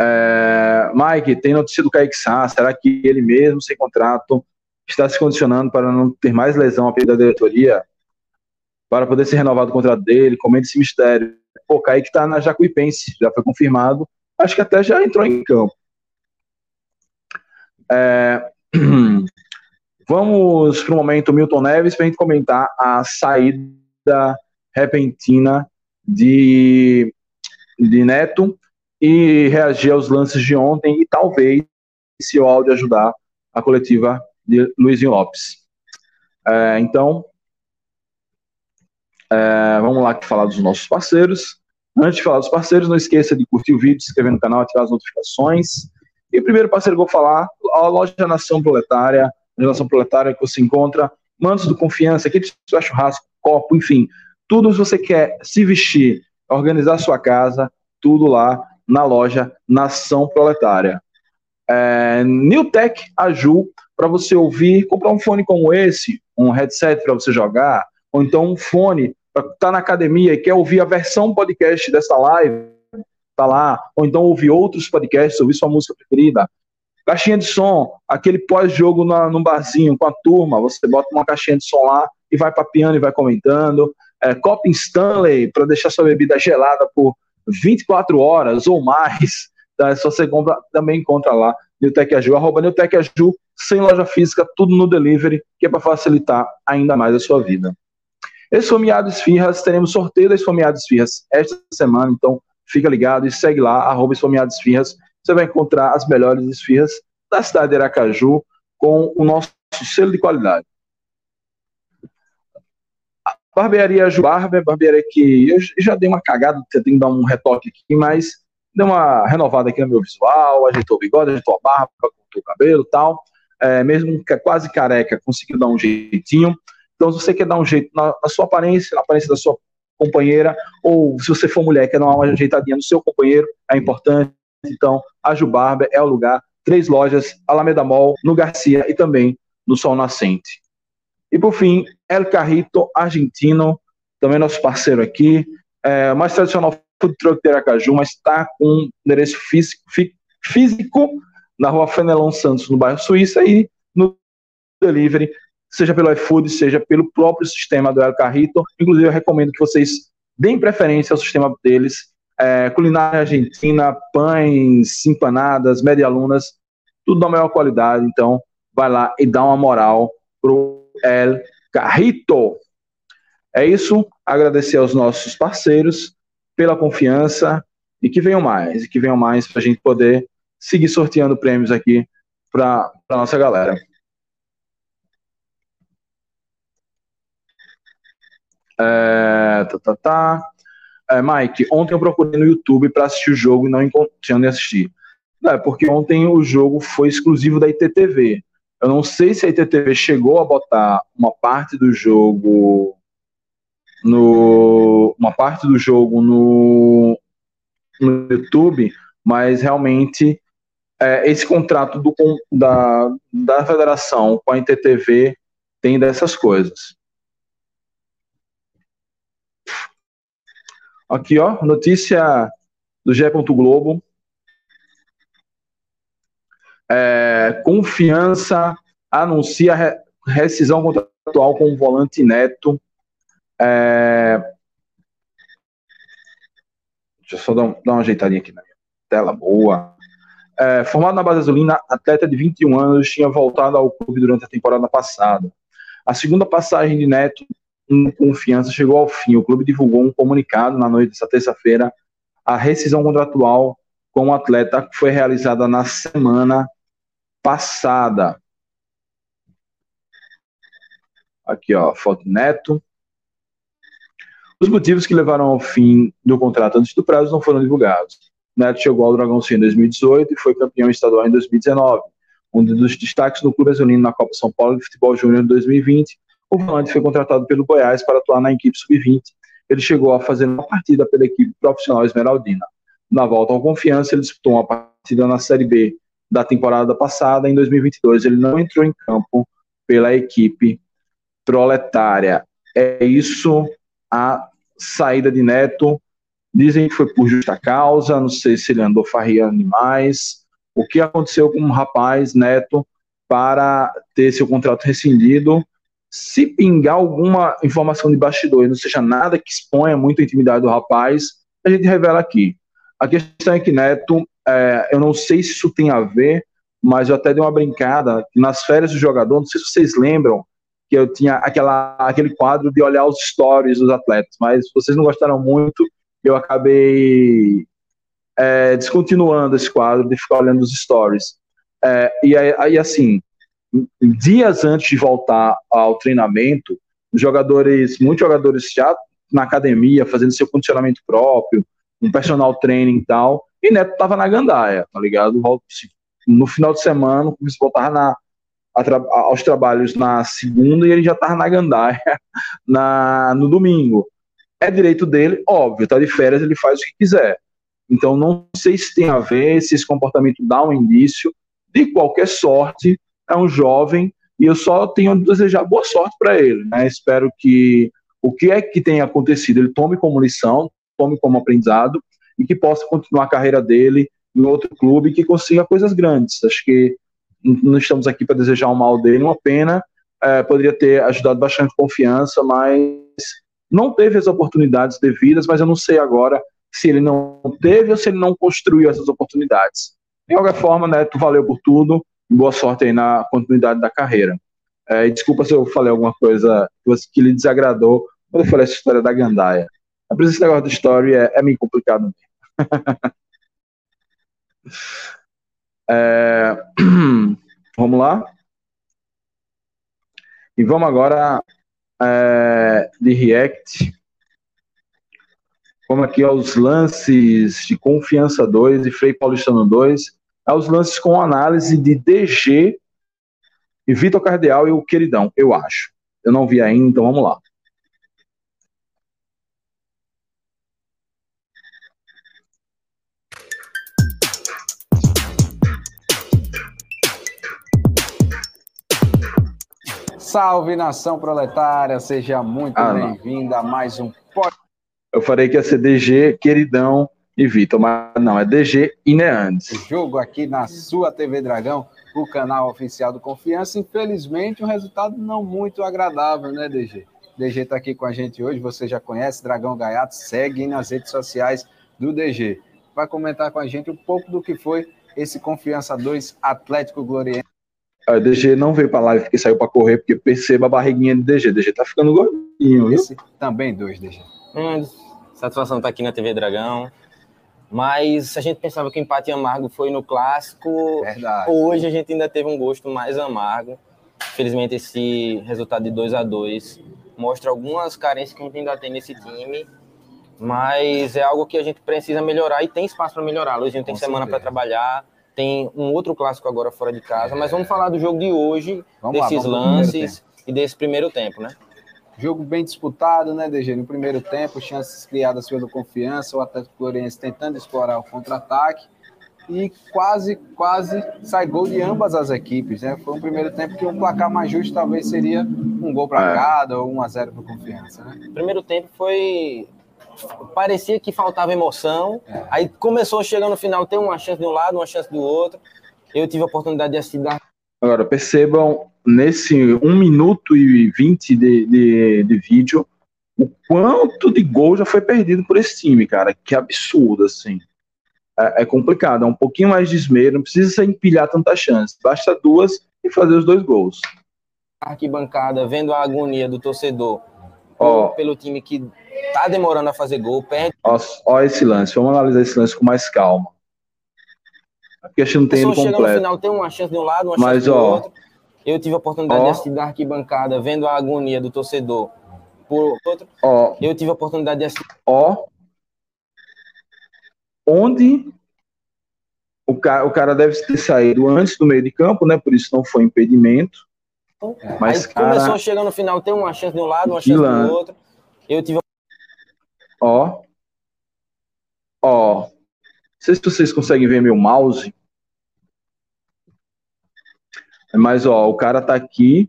É, Mike, tem notícia do Kaique Sá, será que ele mesmo, sem contrato, está se condicionando para não ter mais lesão a da diretoria? Para poder ser renovado o contrato dele, comente esse mistério. Pô, Kaique está na Jacuipense, já foi confirmado, acho que até já entrou em campo. É, vamos para o momento Milton Neves para a gente comentar a saída repentina de, de Neto e reagir aos lances de ontem e talvez se o áudio ajudar a coletiva de Luizinho Lopes. É, então, é, vamos lá falar dos nossos parceiros. Antes de falar dos parceiros, não esqueça de curtir o vídeo, se inscrever no canal, ativar as notificações. E o primeiro parceiro que eu vou falar, a loja Nação Proletária, a Nação Proletária que você encontra, mantos do confiança, kit de churrasco, copo, enfim, tudo se você quer se vestir, organizar sua casa, tudo lá na loja Nação Proletária. É, Newtech Aju, para você ouvir, comprar um fone como esse, um headset para você jogar, ou então um fone para estar tá na academia e quer ouvir a versão podcast dessa live, tá lá, ou então ouvir outros podcasts, ouvir sua música preferida. Caixinha de som, aquele pós-jogo num barzinho com a turma, você bota uma caixinha de som lá e vai papiando e vai comentando. É, Stanley para deixar sua bebida gelada por 24 horas ou mais. Tá? Se você compra, também encontra lá Newtec Aju, arroba Newtec Aju, sem loja física, tudo no delivery, que é para facilitar ainda mais a sua vida. Esfomeado Esfirras, teremos sorteio da Esfomeado Esfirras esta semana, então fica ligado e segue lá, arroba Esfomeado Esfirras, você vai encontrar as melhores esfirras da cidade de Aracaju com o nosso selo de qualidade. Barbearia Jubarber, barbearia que eu já dei uma cagada, tem que dar um retoque aqui, mas deu uma renovada aqui no meu visual, ajeitou o bigode, ajeitou a barba, cortou o cabelo e tal. É, mesmo que é quase careca, conseguiu dar um jeitinho. Então, se você quer dar um jeito na, na, sua aparência, na aparência da sua companheira, ou se você for mulher, quer dar uma ajeitadinha no seu companheiro, é importante. Então, a Jubarber é o lugar. Três lojas, Alameda Mall, no Garcia e também no Sol Nascente. E por fim, El Carrito Argentino, também nosso parceiro aqui, é, mais tradicional food truck de Aracaju, mas está com endereço físico, físico na rua Fenelon Santos, no bairro Suíça, e no delivery, seja pelo iFood, seja pelo próprio sistema do El Carrito. Inclusive, eu recomendo que vocês deem preferência ao sistema deles. É, culinária argentina, pães, empanadas, medialunas, tudo da maior qualidade. Então, vai lá e dá uma moral pro El Carrito. É isso. Agradecer aos nossos parceiros pela confiança e que venham mais, e que venham mais para a gente poder seguir sorteando prêmios aqui para a nossa galera. É, tá, tá, tá. É, Mike, ontem eu procurei no YouTube para assistir o jogo e não encontrei onde assistir. É porque ontem o jogo foi exclusivo da ITTV. Eu não sei se a ITTV chegou a botar uma parte do jogo no uma parte do jogo no, no YouTube, mas realmente é, esse contrato do, da, da federação com a ITTV tem dessas coisas. Aqui, ó, notícia do G. Globo. É, confiança anuncia re, rescisão contratual com o volante Neto. É, deixa eu só dar, dar, uma ajeitadinha aqui na minha tela. Boa. É, formado na base azulina, atleta de 21 anos, tinha voltado ao clube durante a temporada passada. A segunda passagem de Neto em confiança chegou ao fim. O clube divulgou um comunicado na noite dessa terça-feira. A rescisão contratual com o atleta foi realizada na semana passada. Aqui, ó, foto Neto. Os motivos que levaram ao fim do contrato antes do prazo não foram divulgados. Neto chegou ao Dragão Sul em 2018 e foi campeão estadual em 2019. Um dos destaques do Clube Azulino na Copa São Paulo de Futebol Júnior em 2020, o volante foi contratado pelo Goiás para atuar na equipe sub-20. Ele chegou a fazer uma partida pela equipe profissional esmeraldina. Na volta ao Confiança, ele disputou uma partida na Série B da temporada passada. Em 2022, ele não entrou em campo pela equipe proletária. É isso a saída de Neto. Dizem que foi por justa causa, não sei se ele andou farriando demais. O que aconteceu com o rapaz Neto para ter seu contrato rescindido? Se pingar alguma informação de bastidores, não seja nada que exponha muito a intimidade do rapaz, a gente revela aqui. A questão é que Neto, é, eu não sei se isso tem a ver, mas eu até dei uma brincada nas férias do jogador, não sei se vocês lembram, que eu tinha aquela, aquele quadro de olhar os stories dos atletas, mas vocês não gostaram muito, eu acabei é, descontinuando esse quadro de ficar olhando os stories. É, e aí, assim, dias antes de voltar ao treinamento, jogadores, muitos jogadores já na academia, fazendo seu condicionamento próprio, um personal training e tal, e Neto tava na gandaia, tá ligado? No final de semana, o voltava na, aos trabalhos na segunda e ele já tava na gandaia na, no domingo. É direito dele, óbvio, tá de férias, ele faz o que quiser. Então, não sei se tem a ver, se esse comportamento dá um indício. De qualquer sorte, é um jovem e eu só tenho a desejar boa sorte para ele. Né? Espero que o que é que tenha acontecido ele tome como lição, tome como aprendizado e que possa continuar a carreira dele em outro clube que consiga coisas grandes. Acho que não estamos aqui para desejar o mal dele, uma pena. É, poderia ter ajudado bastante confiança, mas não teve as oportunidades devidas. Mas eu não sei agora se ele não teve ou se ele não construiu essas oportunidades. De qualquer forma, Neto, valeu por tudo. Boa sorte aí na continuidade da carreira. É, desculpa se eu falei alguma coisa que lhe desagradou quando eu falei essa história da gandaia. A presença esse negócio de story é, é meio complicado mesmo. é, vamos lá? E vamos agora é, de React. Vamos aqui aos lances de Confiança 2 e Frei Paulistano 2. Aos lances com análise de DG e Vitor Cardeal e o Queridão, eu acho. Eu não vi ainda, então vamos lá. Salve nação proletária, seja muito ah, bem-vinda a mais um Eu falei que ia ser DG, Queridão e Vitor, mas não, é DG e Neandes. Jogo aqui na sua TV Dragão, o canal oficial do Confiança. Infelizmente, um resultado não muito agradável, né, DG? DG está aqui com a gente hoje, você já conhece, Dragão Gaiato, segue nas redes sociais do DG. Vai comentar com a gente um pouco do que foi esse Confiança 2 Atlético Gloriense a DG não veio pra live porque saiu pra correr, porque perceba a barriguinha de DG. DG tá ficando gordinho, viu? Esse também dois, DG. Hum, satisfação tá aqui na TV Dragão. Mas a gente pensava que o empate amargo foi no clássico. Verdade. Hoje a gente ainda teve um gosto mais amargo. Felizmente esse resultado de 2 a 2 mostra algumas carências que a gente ainda tem nesse time. Mas é algo que a gente precisa melhorar e tem espaço para melhorar. Luizinho tem Com semana para trabalhar tem um outro clássico agora fora de casa, mas vamos falar do jogo de hoje, vamos desses lá, lances e desse primeiro tempo, né? Jogo bem disputado, né, DG? No primeiro tempo, chances criadas pelo Confiança, o Atlético Goianiense tentando explorar o contra-ataque e quase, quase sai gol de ambas as equipes, né? Foi um primeiro tempo que o placar mais justo talvez seria um gol para é. cada ou 1 a 0 para o Confiança, né? Primeiro tempo foi parecia que faltava emoção. É. Aí começou, chegando no final, tem uma chance de um lado, uma chance do outro. Eu tive a oportunidade de assistir. Agora, percebam nesse 1 minuto e 20 de, de, de vídeo o quanto de gol já foi perdido por esse time, cara. Que absurdo, assim. É, é complicado, é um pouquinho mais de esmero, não precisa empilhar tanta chance. Basta duas e fazer os dois gols. Arquibancada, vendo a agonia do torcedor oh. pelo time que tá demorando a fazer gol, perde. Ó, ó esse lance, vamos analisar esse lance com mais calma. Porque a gente não tem ele completo. no final, tem uma chance de um lado, uma chance Mas, do ó, outro. Eu tive a oportunidade de assistir da arquibancada, vendo a agonia do torcedor por outro. Eu tive a oportunidade de assistir. Ó, onde o cara, o cara deve ter saído antes do meio de campo, né? Por isso não foi impedimento. É. Mas, Aí cara, começou, chegando no final, tem uma chance de um lado, uma chance do outro. Eu tive Ó. Ó. Não sei se vocês conseguem ver meu mouse. Mas, ó, o cara tá aqui.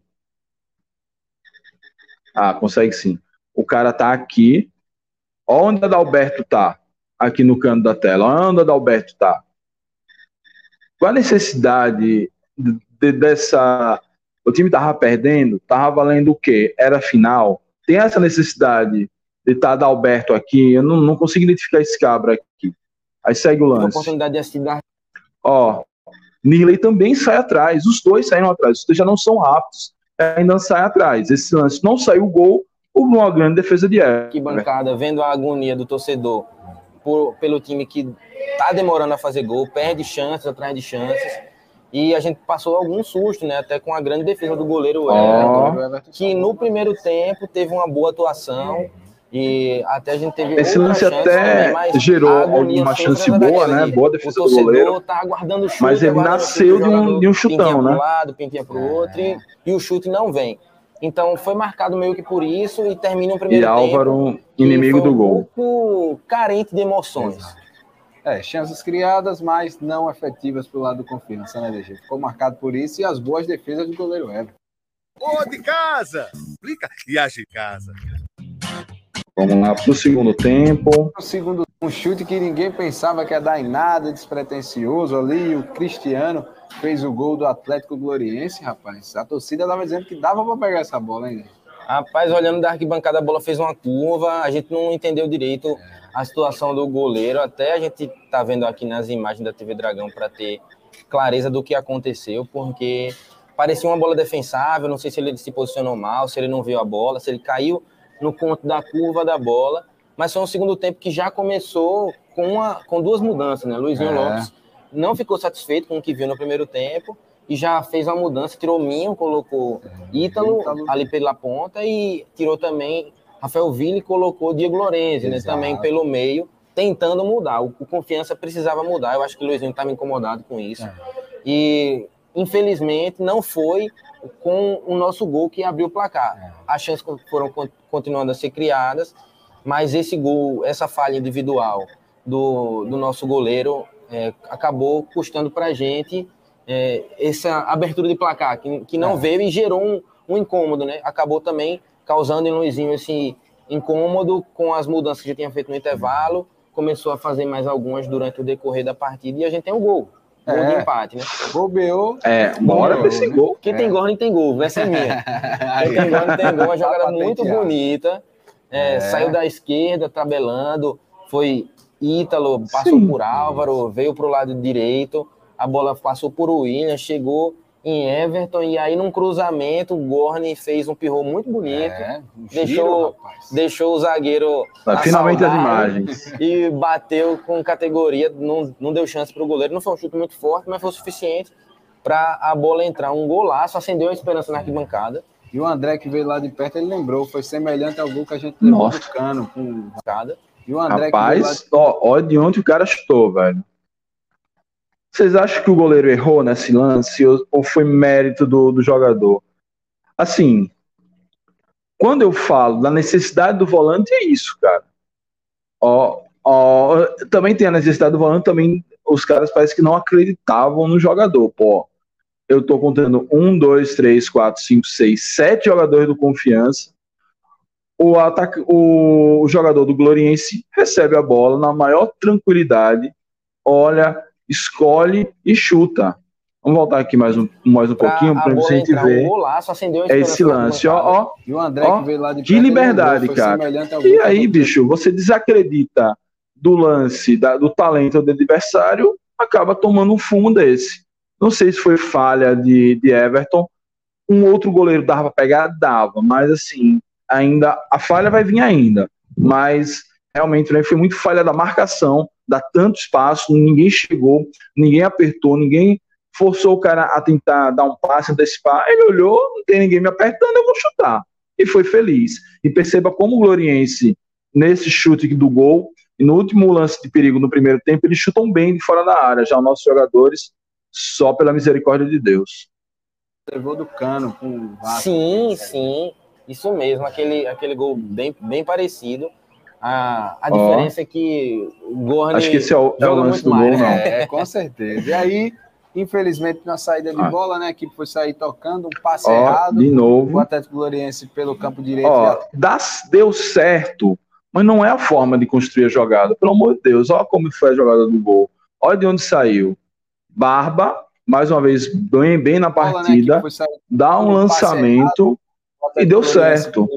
Ah, consegue sim. O cara tá aqui. Onde o Adalberto tá? Aqui no canto da tela. Onde o Adalberto tá? Qual a necessidade de, de, dessa. O time tava perdendo, tava valendo o quê? Era final. Tem essa necessidade de estar tá Adalberto aqui. Eu não, não consigo identificar esse cabra aqui. Aí segue o lance. Uma oportunidade de assistir. Ó, Nirley também sai atrás. Os dois saíram atrás. Os dois já não são rápidos. Ainda sai atrás. Esse lance não saiu o gol por uma grande defesa de Everton. Que bancada, vendo a agonia do torcedor por, pelo time que tá demorando a fazer gol, perde chances atrás de chances. E a gente passou algum susto, né? Até com a grande defesa do goleiro Everton, oh. que no primeiro tempo teve uma boa atuação. E até a gente teve Esse lance até também, gerou uma chance boa, né? Boa defesa do goleiro. tá aguardando o chute. Mas ele nasceu de um, de um chutão, né? Para um lado, pintinha para o outro, e, e, o chute não vem. Então foi marcado meio que por isso e termina o primeiro e tempo. E Álvaro, inimigo do gol. Um pouco carente de emoções. É, chances criadas, mas não efetivas pelo lado do confiança, né, DG? Ficou marcado por isso e as boas defesas do goleiro Everton. Ô, de casa! Explica e age de casa. Vamos lá para o segundo tempo. O segundo, um chute que ninguém pensava que ia dar em nada, despretensioso ali. O Cristiano fez o gol do Atlético Gloriense, rapaz. A torcida estava dizendo que dava para pegar essa bola ainda. Rapaz, olhando da arquibancada, a bola fez uma curva. A gente não entendeu direito a situação do goleiro. Até a gente tá vendo aqui nas imagens da TV Dragão para ter clareza do que aconteceu, porque parecia uma bola defensável. Não sei se ele se posicionou mal, se ele não viu a bola, se ele caiu no ponto da curva da bola, mas foi um segundo tempo que já começou com, uma, com duas mudanças, né? Luizinho é. Lopes não ficou satisfeito com o que viu no primeiro tempo e já fez uma mudança, tirou Minho, colocou é. Ítalo, Ítalo. ali pela ponta e tirou também Rafael Ville e colocou Diego Lorenzi, né? Também pelo meio, tentando mudar. O, o Confiança precisava mudar, eu acho que o Luizinho estava incomodado com isso. É. E infelizmente não foi com o nosso gol que abriu o placar. É. As chances foram continuando a ser criadas, mas esse gol, essa falha individual do, do nosso goleiro é, acabou custando para a gente é, essa abertura de placar, que, que não é. veio e gerou um, um, incômodo, né? Acabou também causando em Luizinho esse incômodo com as mudanças que já tinha feito no intervalo, começou a fazer mais algumas durante o decorrer da partida e a gente tem um gol. Gol é. de empate, né? Bobeou. É, bora pra esse gol. Quem é. tem gol, não tem gol. Essa é minha. Quem tem gol, não tem gol. Uma jogada muito bonita. É, é. Saiu da esquerda, tabelando. Foi Ítalo, passou Sim. por Álvaro, veio pro lado direito. A bola passou por William, chegou em Everton, e aí num cruzamento, o Gorni fez um pirro muito bonito, é, um deixou, deixou o zagueiro. Finalmente as imagens. E bateu com categoria, não, não deu chance para o goleiro. Não foi um chute muito forte, mas foi o suficiente para a bola entrar. Um golaço, acendeu a esperança na arquibancada. E o André, que veio lá de perto, ele lembrou, foi semelhante ao gol que a gente levou no cano com E o André Rapaz, de... ó, ó de onde o cara chutou, velho. Vocês acham que o goleiro errou nesse lance ou foi mérito do, do jogador? Assim, quando eu falo da necessidade do volante, é isso, cara. Ó, ó, também tem a necessidade do volante, também os caras parecem que não acreditavam no jogador. Pô, eu tô contando um, dois, três, quatro, cinco, seis, sete jogadores do confiança. O, ataque, o, o jogador do Gloriense recebe a bola na maior tranquilidade, olha, escolhe e chuta. Vamos voltar aqui mais um, mais um pouquinho para a gente ver. Um golaço, é esse lance, ó, ó, e o André ó, que veio lá de que liberdade, cara. E aí, bicho, você desacredita do lance, da, do talento do adversário, acaba tomando um fumo desse. Não sei se foi falha de, de Everton. Um outro goleiro dava para pegar, dava, mas assim, ainda a falha vai vir ainda. Mas realmente né, foi muito falha da marcação dá tanto espaço, ninguém chegou, ninguém apertou, ninguém forçou o cara a tentar dar um passe, antecipar. Ele olhou, não tem ninguém me apertando, eu vou chutar. E foi feliz. E perceba como o Gloriense, nesse chute do gol, e no último lance de perigo no primeiro tempo, eles chutam bem de fora da área. Já os nossos jogadores, só pela misericórdia de Deus. Levou do cano com Sim, sim. Isso mesmo, aquele, aquele gol bem, bem parecido. A, a oh. diferença é que o Gorni. Acho que esse é o, é o lance do gol, não. É, com certeza. E aí, Infelizmente, na saída de ah. bola, né? A equipe foi sair tocando, um passe Ó, errado. De novo. O Atlético Gloriense pelo campo direito. Ó, dá, deu certo, mas não é a forma de construir a jogada. Pelo amor de Deus, olha como foi a jogada do gol. Olha de onde saiu. Barba, mais uma vez, bem, bem na partida, bola, né, dá um lançamento e deu certo.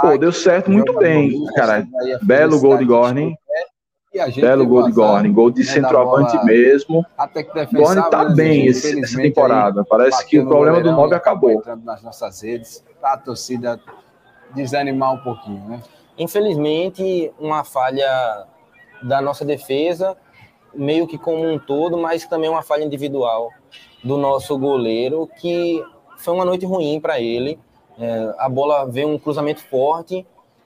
Pô, deu certo muito bem, cara. Belo gol de Gorning. Belo gol de Gorning, gol de né, centroavante mesmo. Gorning tá bem esse, essa temporada. Parece que o problema do Nobre acabou. Nas nossas redes, tá a torcida desanimar um pouquinho, né? Infelizmente, uma falha da nossa defesa, meio que como um todo, mas também uma falha individual do nosso goleiro, que foi uma noite ruim para ele. É, a bola veio um cruzamento forte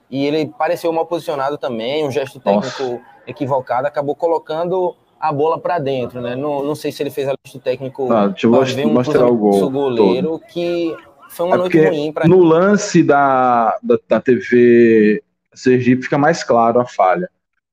e ele pareceu mal posicionado também, um gesto técnico Nossa. equivocado, acabou colocando a bola para dentro, né? Não, não sei se ele fez a gesto técnico ah, deixa eu ver um mostrar o gol goleiro todo. que foi uma é noite ruim para No lance da, da, da TV Sergipe fica mais claro a falha.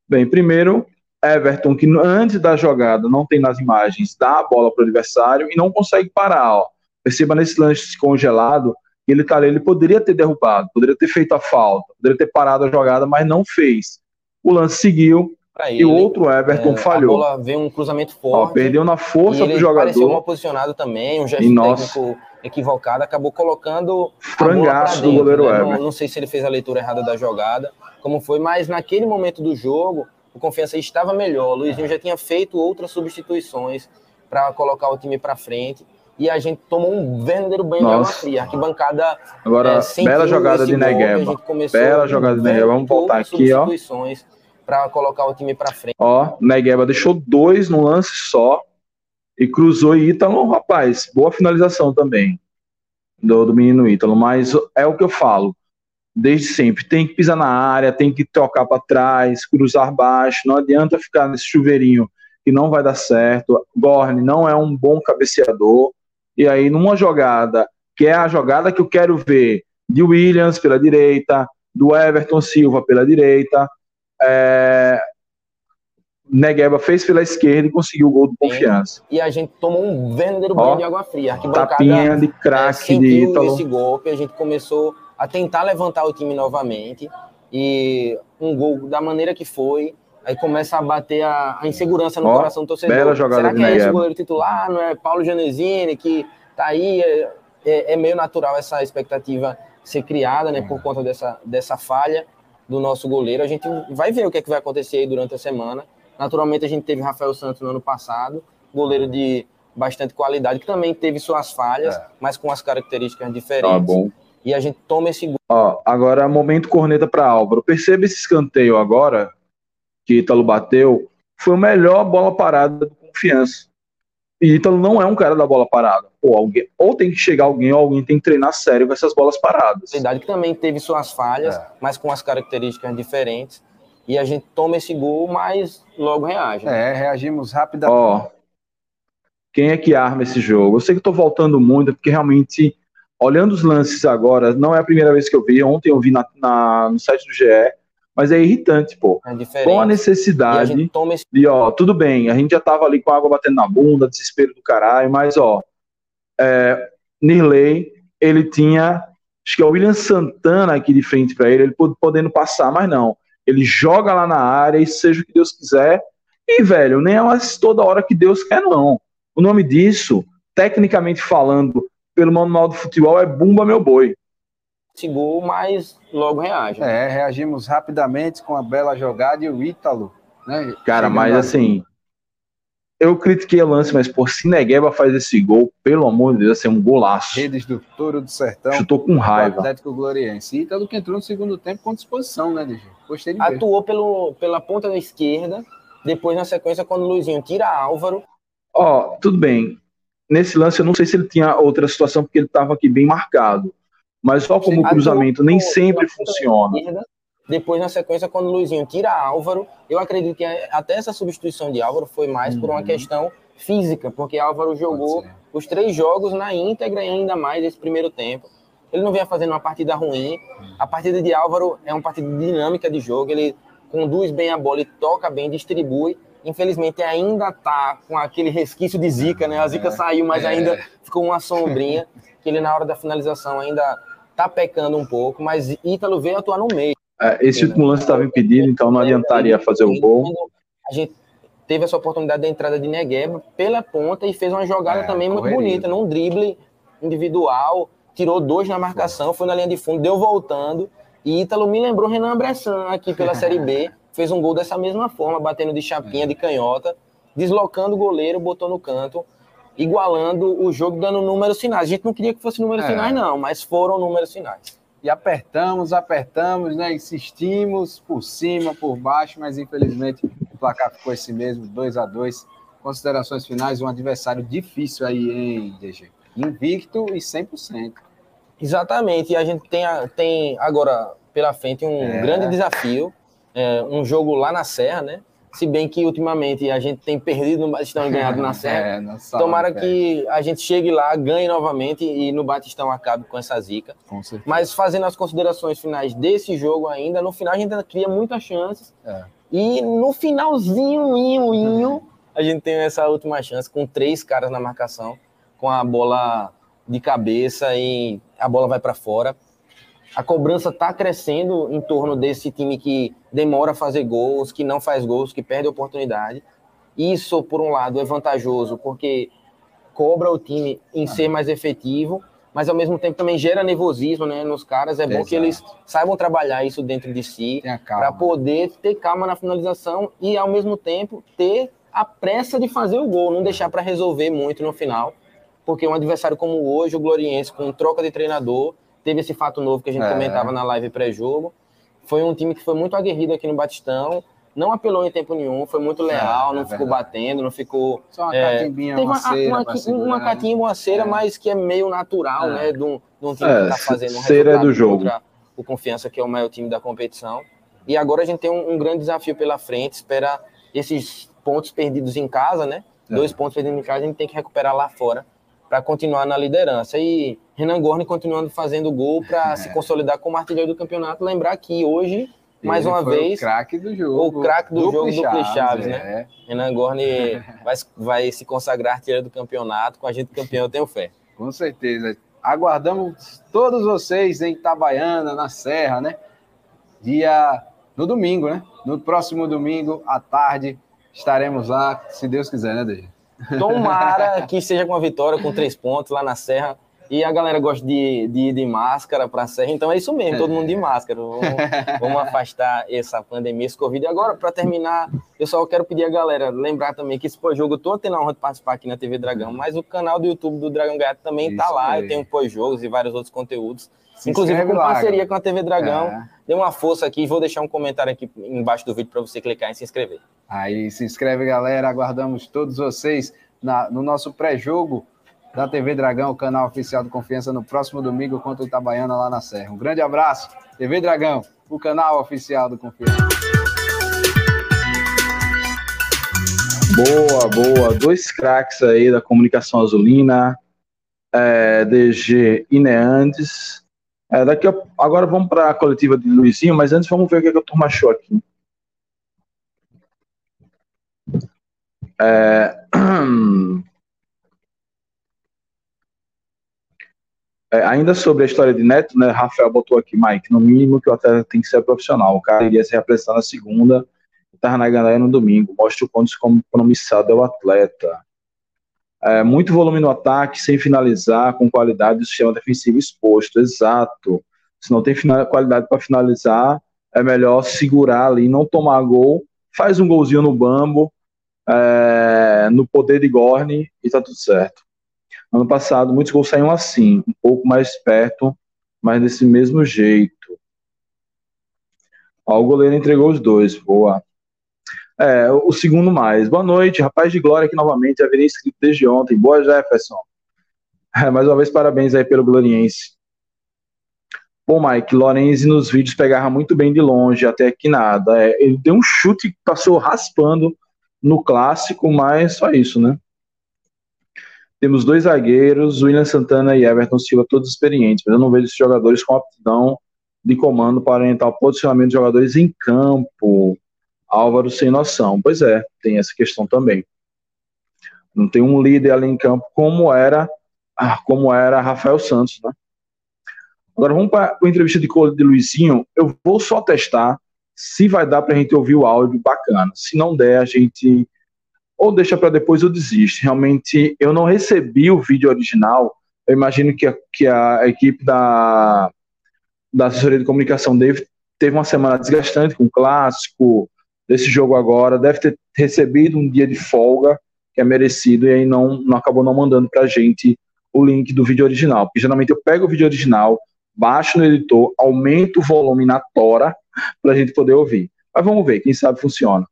Bem, primeiro, Everton, que antes da jogada não tem nas imagens, dá a bola para o adversário e não consegue parar. Ó. Perceba nesse lance congelado, ele tá ali, ele poderia ter derrubado, poderia ter feito a falta, poderia ter parado a jogada, mas não fez. O lance seguiu ele, e o outro Everton é, falhou. A bola veio um cruzamento forte. Ó, perdeu na força do jogador. Pareceu mal posicionado também, um gesto técnico nossa. equivocado, acabou colocando frangaço do goleiro né? Everton. Não, não sei se ele fez a leitura errada da jogada, como foi, mas naquele momento do jogo, o Confiança estava melhor. O Luizinho já tinha feito outras substituições para colocar o time para frente e a gente tomou um verdadeiro banho Nossa. de água fria. Arquibancada. Agora, é, bela jogada de Negueba. Bela jogada de Negueba. Vamos voltar aqui, ó. Para colocar o time para frente. Ó, Negueba deixou dois no lance só e cruzou Ítalo. Rapaz, boa finalização também do, do menino Ítalo. Mas é o que eu falo desde sempre. Tem que pisar na área, tem que tocar para trás, cruzar baixo. Não adianta ficar nesse chuveirinho que não vai dar certo. Gorne não é um bom cabeceador. E aí, numa jogada, que é a jogada que eu quero ver, de Williams pela direita, do Everton Silva pela direita, é... Negueba fez pela esquerda e conseguiu o gol do confiança. E a gente tomou um verdadeiro banho de água fria. Tapinha de craque é, de Ítalo. esse golpe, a gente começou a tentar levantar o time novamente e um gol da maneira que foi, aí começa a bater a, a insegurança no coração do torcedor. Bela jogada Será que é esse o goleiro titular? Não é Paulo Janesini que tá aí? É, é, é, meio natural essa expectativa ser criada, né, por conta dessa, dessa falha do nosso goleiro. A gente vai ver o que, é que vai acontecer aí durante a semana. Naturalmente, a gente teve Rafael Santos no ano passado, goleiro de bastante qualidade, que também teve suas falhas, é. mas com as características diferentes. Tá bom e a gente toma esse gol. Ó, agora momento corneta para Álvaro. Perceba esse escanteio agora que Ítalo bateu, foi a melhor bola parada do confiança. E Ítalo não é um cara da bola parada. Ou, alguém, ou tem que chegar alguém, ou alguém tem que treinar sério com essas bolas paradas. Verdade que também teve suas falhas, é. mas com as características diferentes. E a gente toma esse gol, mas logo reage. Né? É, reagimos rapidamente. Ó, quem é que arma esse jogo? Eu sei que estou voltando muito, porque realmente olhando os lances agora, não é a primeira vez que eu vi, ontem eu vi na, na no site do GE, mas é irritante, pô. É com a necessidade a esse... de, ó, tudo bem, a gente já tava ali com a água batendo na bunda, desespero do caralho, mas, ó, é, Nirley, ele tinha, acho que é o William Santana aqui de frente para ele, ele podendo passar, mas não. Ele joga lá na área e seja o que Deus quiser. E, velho, nem é mais toda hora que Deus quer, não. O nome disso, tecnicamente falando, pelo manual do futebol é Bumba Meu Boi. Esse gol, mas logo reage. É, reagimos rapidamente com a bela jogada e o Ítalo. Né? Cara, Chegando mas assim, eu critiquei o lance, mas por se Negueba faz esse gol, pelo amor de Deus, assim, um golaço. Redes do Touro do Sertão. Chutou com raiva. Atlético Gloriense. Ítalo que entrou no segundo tempo com disposição, né, DG? Gostei de Atuou pelo, pela ponta da esquerda, depois na sequência, quando o Luizinho tira Álvaro. Ó, tudo bem nesse lance, eu não sei se ele tinha outra situação, porque ele estava aqui bem marcado. Mas só como o cruzamento nem sempre funciona. Depois, na sequência, quando o Luizinho tira Álvaro, eu acredito que até essa substituição de Álvaro foi mais uhum. por uma uhum. questão física, porque Álvaro jogou os três jogos na íntegra e ainda mais esse primeiro tempo. Ele não vinha fazendo uma partida ruim. A partida de Álvaro é uma partida dinâmica de jogo, ele conduz bem a bola e toca bem, distribui infelizmente ainda tá com aquele resquício de zica, né? A zica é, saiu, mas é. ainda ficou uma sombrinha, que ele na hora da finalização ainda tá pecando um pouco, mas Ítalo veio atuar no meio. É, esse último lance estava impedido, então não adiantaria fazer o gol. A gente teve essa oportunidade da entrada de Negueba pela ponta e fez uma jogada é, também muito bonita, num drible individual, tirou dois na marcação, foi na linha de fundo, deu voltando. E Ítalo me lembrou Renan Bressan aqui pela Série B, fez um gol dessa mesma forma, batendo de chapinha, de canhota, deslocando o goleiro, botou no canto igualando o jogo, dando números finais. A gente não queria que fosse números é. finais, não, mas foram números finais. E apertamos, apertamos, né? Insistimos por cima, por baixo, mas infelizmente o placar ficou esse mesmo, 2 a 2 Considerações finais, um adversário difícil aí, hein, DG? Invicto e 100%. Exatamente, e a gente tem, tem agora pela frente um é. grande desafio, é, um jogo lá na Serra, né? Se bem que ultimamente a gente tem perdido no Batistão e ganhado na Serra. É, Tomara que a gente chegue lá, ganhe novamente e no Batistão acabe com essa zica. Com Mas fazendo as considerações finais desse jogo ainda, no final a gente ainda cria muitas chances. É. E no finalzinho, inho, inho, a gente tem essa última chance com três caras na marcação, com a bola de cabeça e a bola vai para fora a cobrança está crescendo em torno desse time que demora a fazer gols, que não faz gols, que perde oportunidade. Isso, por um lado, é vantajoso, porque cobra o time em ser mais efetivo, mas ao mesmo tempo também gera nervosismo né, nos caras. É Exato. bom que eles saibam trabalhar isso dentro de si, para poder ter calma na finalização e, ao mesmo tempo, ter a pressa de fazer o gol, não deixar para resolver muito no final, porque um adversário como hoje, o Gloriense, com troca de treinador, teve esse fato novo que a gente é. comentava na live pré-jogo. Foi um time que foi muito aguerrido aqui no Batistão, não apelou em tempo nenhum, foi muito é, leal, é, não é ficou batendo, não ficou. Só uma é, catimbinha, uma, cera uma, uma, uma catinha, uma cera, é. mas que é meio natural, é. né? De um, de um time que tá fazendo um cera do jogo. o Confiança, que é o maior time da competição. E agora a gente tem um, um grande desafio pela frente, espera esses pontos perdidos em casa, né? Dois pontos perdidos em casa, a gente tem que recuperar lá fora para continuar na liderança. E Renan Gorni continuando fazendo gol para é. se consolidar como artilheiro do campeonato. Lembrar que hoje, mais uma vez. O craque do jogo. O craque do jogo do Chaves, Chaves né? é. né? Renan Gorni vai, vai se consagrar artilheiro do campeonato. Com a gente campeão, eu tenho fé. Com certeza. Aguardamos todos vocês em Itabaiana, na Serra, né? Dia no domingo, né? No próximo domingo, à tarde, estaremos lá, se Deus quiser, né, Deja? Tomara que seja com uma vitória, com três pontos lá na Serra. E a galera gosta de, de ir de máscara para a Serra, então é isso mesmo, todo mundo de máscara. Vamos, vamos afastar essa pandemia, esse Covid. E agora, para terminar, eu só quero pedir a galera lembrar também que esse pós-jogo, eu estou tendo a honra de participar aqui na TV Dragão, mas o canal do YouTube do Dragão Gato também está lá. Eu tenho pós-jogos e vários outros conteúdos. Se Inclusive com lá, parceria com a TV Dragão. É. Dê uma força aqui. Vou deixar um comentário aqui embaixo do vídeo para você clicar e se inscrever. Aí se inscreve, galera. Aguardamos todos vocês na, no nosso pré-jogo da TV Dragão, canal oficial do Confiança, no próximo domingo contra o Itabaiana lá na Serra. Um grande abraço. TV Dragão, o canal oficial do Confiança. Boa, boa. Dois craques aí da comunicação azulina, é, DG e Neandes. É, daqui a, agora vamos para a coletiva de Luizinho, mas antes vamos ver o que, é que a turma achou aqui. É, é, ainda sobre a história de Neto, né? Rafael botou aqui, Mike, no mínimo que o atleta tem que ser profissional. O cara iria se representar na segunda estar na gandaia no domingo. Mostra o quanto compromissado é o atleta. É, muito volume no ataque, sem finalizar, com qualidade, o sistema defensivo exposto. Exato. Se não tem qualidade para finalizar, é melhor segurar ali, não tomar gol. Faz um golzinho no bambo, é, no poder de Gorne e tá tudo certo. Ano passado, muitos gols saíram assim, um pouco mais perto, mas desse mesmo jeito. Ó, o goleiro entregou os dois, boa. É, o segundo mais. Boa noite, rapaz de glória aqui novamente, virei inscrito desde ontem. Boa, Jefferson. É, mais uma vez, parabéns aí pelo Gloriense. Pô, Mike, Lorenzi nos vídeos pegava muito bem de longe, até que nada. É, ele deu um chute que passou raspando no clássico, mas só isso, né? Temos dois zagueiros, William Santana e Everton Silva, todos experientes, mas eu não vejo esses jogadores com aptidão de comando para orientar o posicionamento de jogadores em campo. Álvaro sem noção. Pois é, tem essa questão também. Não tem um líder ali em campo como era, ah, como era Rafael Santos, né? Agora vamos para a entrevista de Cole de Luizinho. Eu vou só testar se vai dar para a gente ouvir o áudio bacana. Se não der, a gente ou deixa para depois ou desiste. Realmente, eu não recebi o vídeo original. Eu imagino que a, que a equipe da, da assessoria de comunicação deve, teve uma semana desgastante com o clássico desse jogo agora. Deve ter recebido um dia de folga que é merecido e aí não, não acabou não mandando para a gente o link do vídeo original. Porque geralmente eu pego o vídeo original, baixo no editor, aumento o volume na tora para a gente poder ouvir. Mas vamos ver, quem sabe funciona.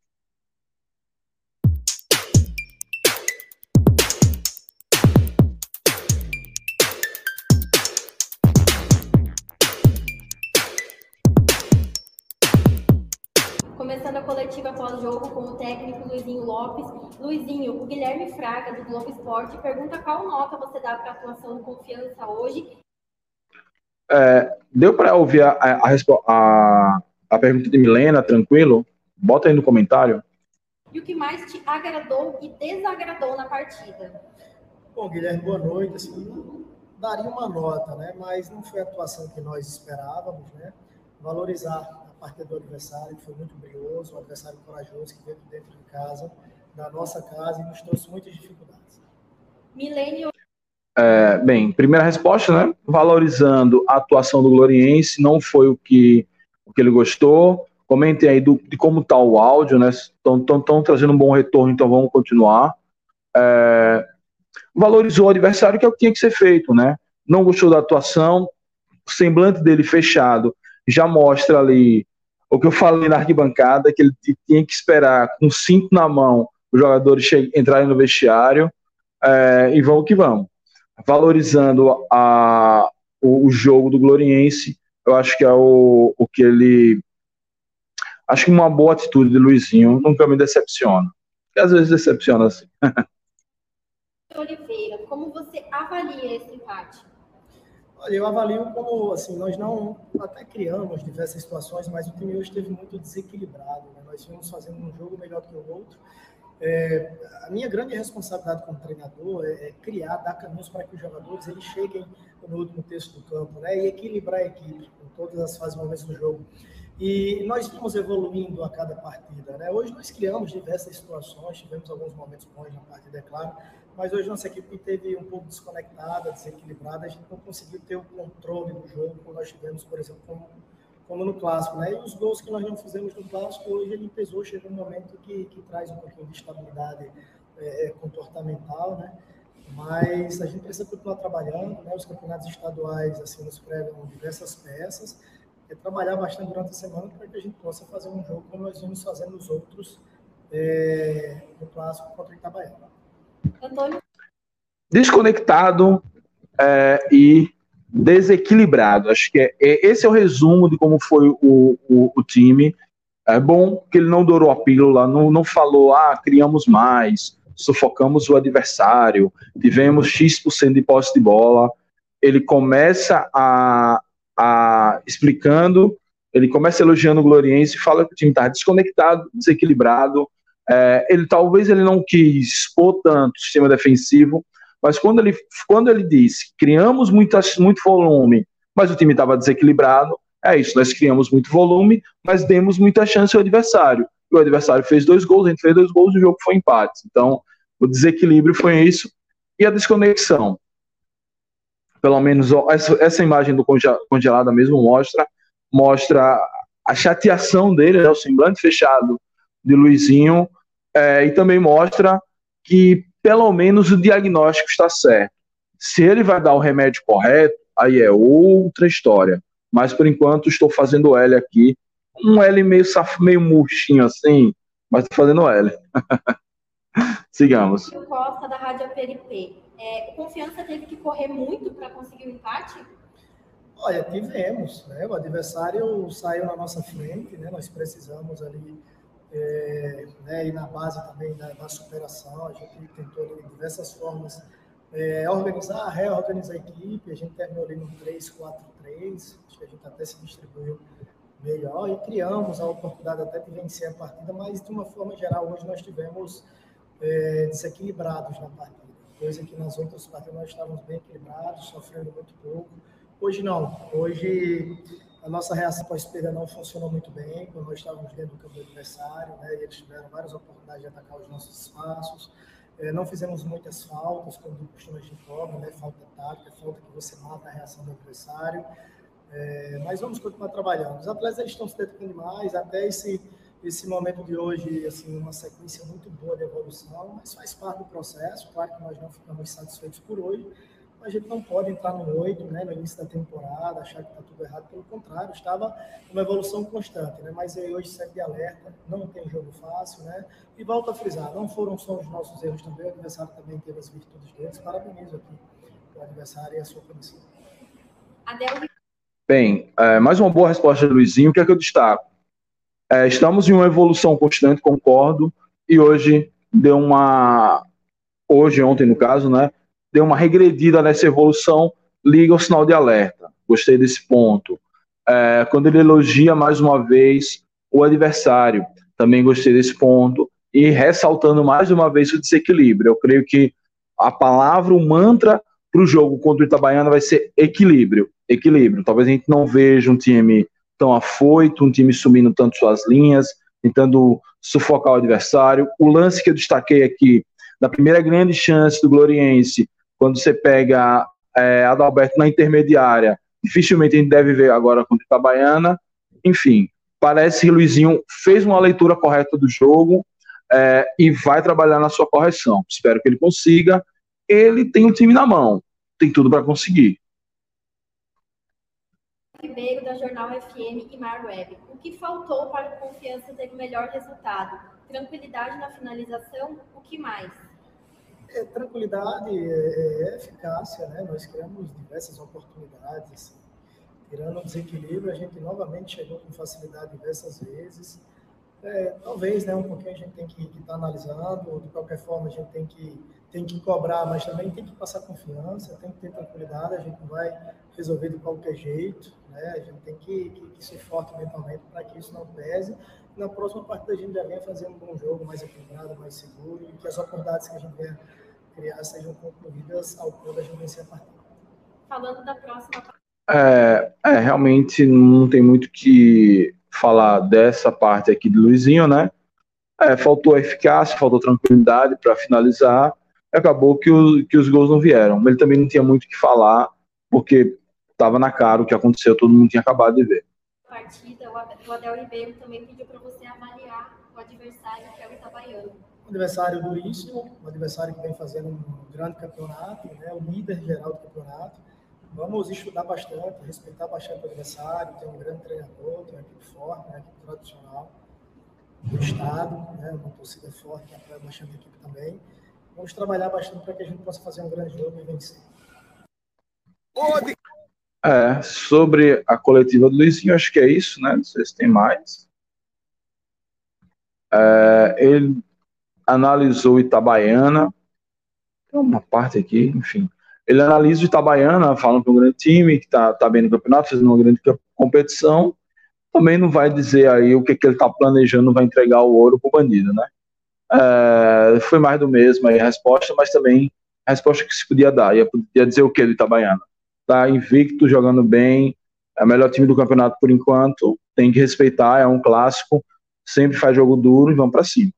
Guilherme Fraga, do Globo Esporte, pergunta qual nota você dá para a atuação do Confiança hoje é, deu para ouvir a, a, a, a, pergunta de Milena, tranquilo? Bota aí no comentário. E o que mais te agradou e desagradou na partida? Bom, Guilherme, boa noite. Assim, daria uma nota, né? Mas não foi a atuação que nós esperávamos, né? Valorizar a partida do adversário, que foi muito brioso, um adversário corajoso que veio dentro de casa, da nossa casa, e nos trouxe muitas dificuldades. Milênio é, bem, primeira resposta, né? Valorizando a atuação do Gloriense, não foi o que, o que ele gostou. Comentem aí do, de como está o áudio, né? Estão trazendo um bom retorno, então vamos continuar. É, valorizou o adversário, que é o que tinha que ser feito, né? Não gostou da atuação, o semblante dele fechado já mostra ali o que eu falei na arquibancada, que ele tinha que esperar com cinco na mão os jogadores entrarem no vestiário é, e vamos que vamos valorizando a, o, o, jogo do Gloriense, eu acho que é o, o que ele. Acho que uma boa atitude de Luizinho nunca me decepciona. Porque às vezes decepciona assim. Oliveira, como você avalia esse empate? Olha, eu avalio como, assim, nós não até criamos diversas situações, mas o time hoje esteve muito desequilibrado. Né? Nós vimos fazendo um jogo melhor que o outro, é, a minha grande responsabilidade como treinador é, é, criar, dar caminhos para que os jogadores eles cheguem no último terço do campo, né? E equilibrar a equipe com todas as fases momentos do jogo. E nós vimos evoluindo a cada partida, né? Hoje nós criamos diversas situações, tivemos alguns momentos bons na partida, é claro, mas hoje nossa equipe teve um pouco desconectada, desequilibrada, a gente não conseguiu ter o controle do jogo como nós tivemos, por exemplo, como como no clássico, né? E os gols que nós não fizemos no clássico, hoje ele pesou, chegou um momento que, que traz um pouquinho de estabilidade é, é, comportamental, né? Mas a gente precisa continuar trabalhando, né? Os campeonatos estaduais, assim, nos pregam diversas peças, é trabalhar bastante durante a semana para que a gente possa fazer um jogo como nós vimos fazendo os outros é, no clássico contra o Itabaiana. Antônio? Desconectado é, e desequilibrado. Acho que é, é, esse é o resumo de como foi o, o, o, time. É bom que ele não dourou a pílula, não, não falou, ah, criamos mais, sufocamos o adversário, tivemos X% de posse de bola. Ele começa a, a explicando, ele começa elogiando o Gloriense, fala que o time está desconectado, desequilibrado. É, ele talvez ele não quis expor tanto o sistema defensivo, mas quando ele, quando ele disse criamos muitas, muito volume, mas o time estava desequilibrado, é isso, nós criamos muito volume, mas demos muita chance ao adversário. E o adversário fez dois gols, a gente fez dois gols e o jogo foi empate. Então, o desequilíbrio foi isso. E a desconexão. Pelo menos essa, essa imagem do congelada mesmo mostra mostra a chateação dele, né, o semblante fechado de Luizinho, é, e também mostra que pelo menos o diagnóstico está certo. Se ele vai dar o remédio correto, aí é outra história. Mas por enquanto estou fazendo L aqui. Um L meio, saf... meio murchinho assim, mas estou fazendo L. Sigamos. O Costa da Rádio Peripê. É, o Confiança teve que correr muito para conseguir o empate? Olha, tivemos. Né? O adversário saiu na nossa frente, né? nós precisamos ali é, né, e na base também da, da, superação, a gente tentou de diversas formas é, organizar, reorganizar a equipe, a gente terminou ali no 3-4-3, acho que a gente até se distribuiu melhor e criamos a oportunidade até de vencer a partida, mas de uma forma geral hoje nós tivemos é, desequilibrados na partida, coisa que nas outras partidas nós estávamos bem equilibrados, sofrendo muito pouco. Hoje não, hoje a nossa reação pós-perda não funcionou muito bem, quando nós estávamos dentro do campo do adversário, né, e eles tiveram várias oportunidades de atacar os nossos espaços, é, não fizemos muitas faltas, como costuma a gente cobra, né, falta tática, falta que você mata a reação do adversário, é, mas vamos continuar trabalhando. Os atletas eles estão se dedicando mais, até esse, esse momento de hoje, assim, uma sequência muito boa de evolução, mas faz parte do processo. Claro que nós não ficamos satisfeitos por hoje, a gente não pode entrar no 8, né, no início da temporada, achar que está tudo errado. Pelo contrário, estava uma evolução constante, né, mas hoje segue de alerta, não tem jogo fácil, né, e volto a frisar, não foram só os nossos erros também, o adversário também teve as virtudes deles. Parabenizo aqui o adversário e a sua comissão. Adel Bem, é, mais uma boa resposta do Luizinho. O que é que eu destaco? É, estamos em uma evolução constante, concordo, e hoje deu uma. Hoje, ontem no caso, né? Deu uma regredida nessa evolução, liga o sinal de alerta. Gostei desse ponto. É, quando ele elogia mais uma vez o adversário, também gostei desse ponto. E ressaltando mais uma vez o desequilíbrio. Eu creio que a palavra, o mantra para o jogo contra o Itabaiana vai ser equilíbrio equilíbrio. Talvez a gente não veja um time tão afoito, um time sumindo tanto suas linhas, tentando sufocar o adversário. O lance que eu destaquei aqui, da primeira grande chance do Gloriense, quando você pega é, Adalberto na intermediária, dificilmente a gente deve ver agora contra Itabaiana. Enfim, parece que Luizinho fez uma leitura correta do jogo é, e vai trabalhar na sua correção. Espero que ele consiga. Ele tem o time na mão, tem tudo para conseguir. Ribeiro, da Jornal FM e Mar Web. O que faltou para o Confiança ter o melhor resultado? Tranquilidade na finalização? O que mais? É, tranquilidade, é, é, eficácia, né? Nós criamos diversas oportunidades. Assim. Tirando o desequilíbrio, a gente novamente chegou com facilidade diversas vezes. É, talvez, né, um pouquinho a gente tem que estar tá analisando, de qualquer forma a gente tem que, tem que cobrar, mas também tem que passar confiança, tem que ter tranquilidade, a gente não vai resolver de qualquer jeito, né, a gente tem que, que, que ser forte mentalmente para que isso não pese. Na próxima partida a gente já venha fazendo um bom jogo, mais equilibrado, mais seguro, e que as oportunidades que a gente venha criar sejam concluídas ao ponto da gente vencer a partida. Falando da próxima é, é, realmente não tem muito que falar dessa parte aqui de Luizinho, né? É, faltou eficácia, faltou tranquilidade para finalizar, acabou que, o, que os gols não vieram. Ele também não tinha muito o que falar, porque estava na cara o que aconteceu, todo mundo tinha acabado de ver. Partida, o Adel Ribeiro também pediu para você avaliar o adversário, que é o Itabaiano. Um adversário duríssimo, um adversário que vem fazendo um grande campeonato, né, o líder geral do campeonato Vamos estudar bastante, respeitar bastante o adversário, tem um grande treinador, tem uma equipe forte, uma equipe tradicional do Estado, né, uma torcida forte que apoia bastante a equipe também. Vamos trabalhar bastante para que a gente possa fazer um grande jogo e vencer. É, sobre a coletiva do Luizinho, acho que é isso, né? Não sei se tem mais. É, ele analisou Itabaiana, tem uma parte aqui, enfim. Ele analisa o Itabaiana, falando que é um grande time, que está tá bem no campeonato, fazendo uma grande competição. Também não vai dizer aí o que, que ele está planejando, vai entregar o ouro para o bandido, né? É, foi mais do mesmo aí a resposta, mas também a resposta que se podia dar. Ia, ia dizer o que do Itabaiana? Tá invicto, jogando bem, é o melhor time do campeonato por enquanto, tem que respeitar, é um clássico, sempre faz jogo duro e vamos para cima.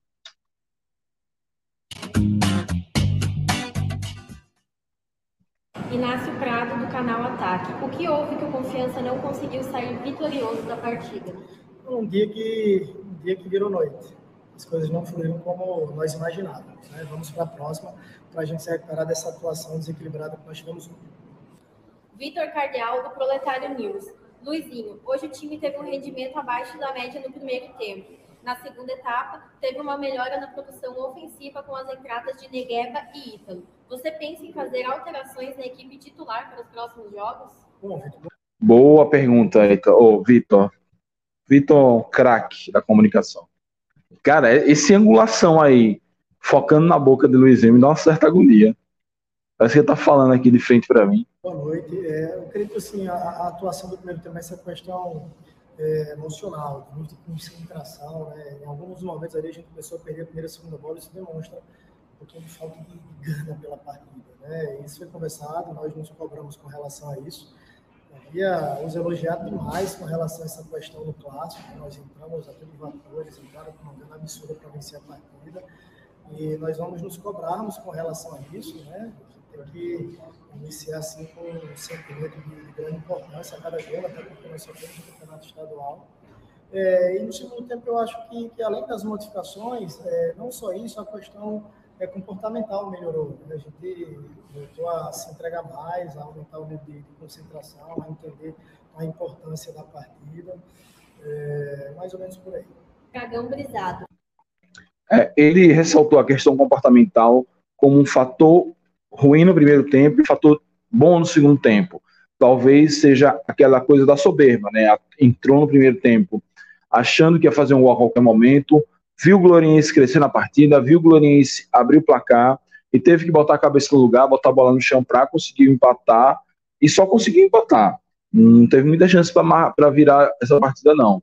Canal Ataque. O que houve que o Confiança não conseguiu sair vitorioso da partida? Um dia que, um dia que virou noite. As coisas não fluíram como nós imaginávamos. Né? Vamos para a próxima para a gente se recuperar dessa atuação desequilibrada que nós tivemos. Vitor Cardeal, do Proletário News. Luizinho, hoje o time teve um rendimento abaixo da média no primeiro tempo. Na segunda etapa, teve uma melhora na produção ofensiva com as entradas de Negueba e Ítalo. Você pensa em fazer alterações na equipe titular para os próximos jogos? Boa pergunta, oh, Vitor. Vitor, craque da comunicação. Cara, esse angulação aí, focando na boca de Luizinho, me dá uma certa agonia. Parece que ele tá falando aqui de frente para mim. Boa noite. É, eu creio que assim, a, a, atuação do primeiro tempo, essa questão é, emocional, de muita concentração. Né? Em alguns momentos ali a gente começou a perder a primeira e a segunda bola, isso demonstra pouquinho de falta de gana pela partida. Né? Isso foi conversado, nós nos cobramos com relação a isso. Havia os elogiado demais com relação a essa questão do clássico, nós entramos a todos vapores, entraram com uma gana absurda para vencer a partida, e nós vamos nos cobrarmos com relação a isso, né? tem que iniciar assim com um sentimento de grande importância a cada jogo, até porque nós só temos o campeonato estadual. É, e no segundo tempo eu acho que, que além das modificações, é, não só isso, a questão é, comportamental melhorou. Né? A gente voltou a se entregar mais, a aumentar o nível de, de concentração, a entender a importância da partida. É, mais ou menos por aí. Dragão brisado. É, ele ressaltou a questão comportamental como um fator ruim no primeiro tempo e fator bom no segundo tempo. Talvez seja aquela coisa da soberba, né? Entrou no primeiro tempo achando que ia fazer um gol a qualquer momento, viu o Gloriense crescer na partida, viu o Gloriense abrir o placar e teve que botar a cabeça no lugar, botar a bola no chão para conseguir empatar e só conseguiu empatar. Não teve muita chance para virar essa partida, não.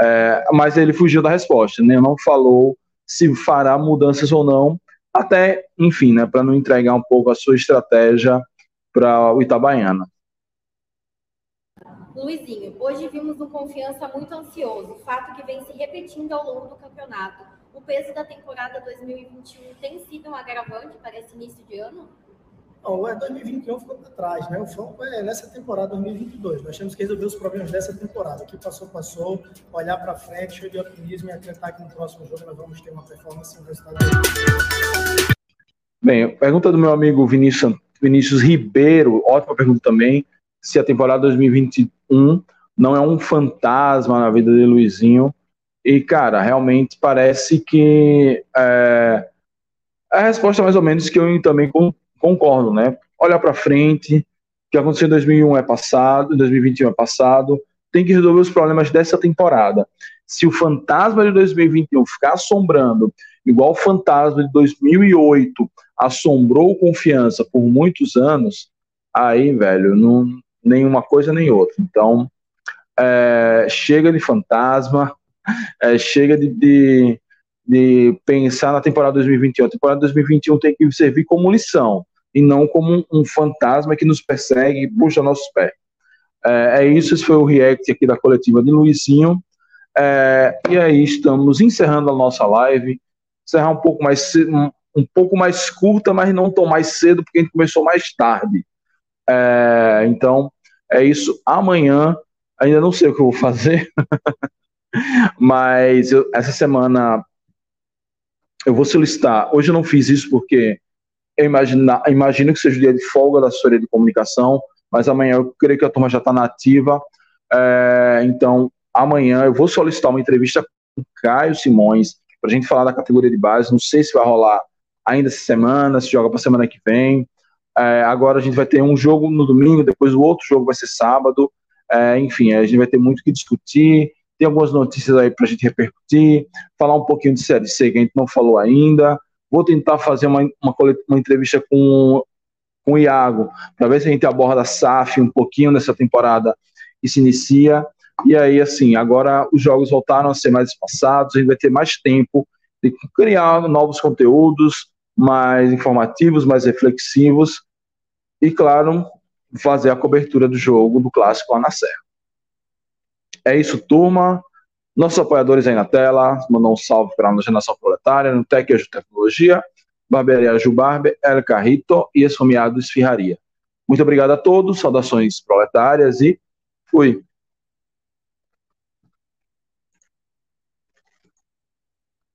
É, mas ele fugiu da resposta, né? Não falou se fará mudanças ou não, até, enfim, né, para não entregar um pouco a sua estratégia para o Itabaiana. Luizinho, hoje vimos um confiança muito ansioso, fato que vem se repetindo ao longo do campeonato. O peso da temporada 2021 tem sido um agravante para esse início de ano? Não, é 2021 ficou para trás, né? O foco é nessa temporada 2022. Nós temos que resolver os problemas dessa temporada. O que passou, passou. Olhar para frente, cheio de otimismo e acreditar que no próximo jogo nós vamos ter uma performance e um resultado. Bem, pergunta do meu amigo Vinícius, Vinícius Ribeiro, ótima pergunta também. Se a temporada 2021 não é um fantasma na vida de Luizinho. E, cara, realmente parece que é, a resposta é mais ou menos que eu também concordo, né? Olhar para frente, o que aconteceu em 2001 é passado, 2021 é passado, tem que resolver os problemas dessa temporada. Se o fantasma de 2021 ficar assombrando, igual o fantasma de 2008 assombrou confiança por muitos anos, aí, velho, não, nenhuma coisa nem outra. Então, é, chega de fantasma, é, chega de, de, de, pensar na temporada 2021. A temporada 2021 tem que servir como lição e não como um, um fantasma que nos persegue e puxa nossos pés. É, é, isso, esse foi o react aqui da coletiva de Luizinho. É, e aí estamos encerrando a nossa live. Encerrar um pouco mais um, um, pouco mais curta, mas não tão mais cedo, porque a gente começou mais tarde. É, então, é isso. Amanhã, ainda não sei o que eu vou fazer, mas eu, essa semana eu vou solicitar. Hoje eu não fiz isso porque eu imagino, imagino que seja o dia de folga da assessoria de comunicação, mas amanhã eu creio que a turma já está nativa. É, então, amanhã eu vou solicitar uma entrevista com Caio Simões para a gente falar da categoria de base. Não sei se vai rolar ainda essa semana, se joga para semana que vem. É, agora a gente vai ter um jogo no domingo, depois o outro jogo vai ser sábado. É, enfim, a gente vai ter muito que discutir. Tem algumas notícias aí para a gente repercutir, falar um pouquinho de Série C que a gente não falou ainda. Vou tentar fazer uma, uma, uma entrevista com, com o Iago, para ver se a gente aborda a SAF um pouquinho nessa temporada que se inicia. E aí, assim, agora os jogos voltaram a ser mais espaçados, a gente vai ter mais tempo de criar novos conteúdos, mais informativos, mais reflexivos. E, claro, fazer a cobertura do jogo do Clássico lá na Serra. É isso, turma. Nossos apoiadores aí na tela, mandar um salve para a Geração Proletária, no Tec Tecnologia, Barbearia Jubarbe, El Carrito e Esfomeado Esfirraria. Muito obrigado a todos, saudações proletárias e fui.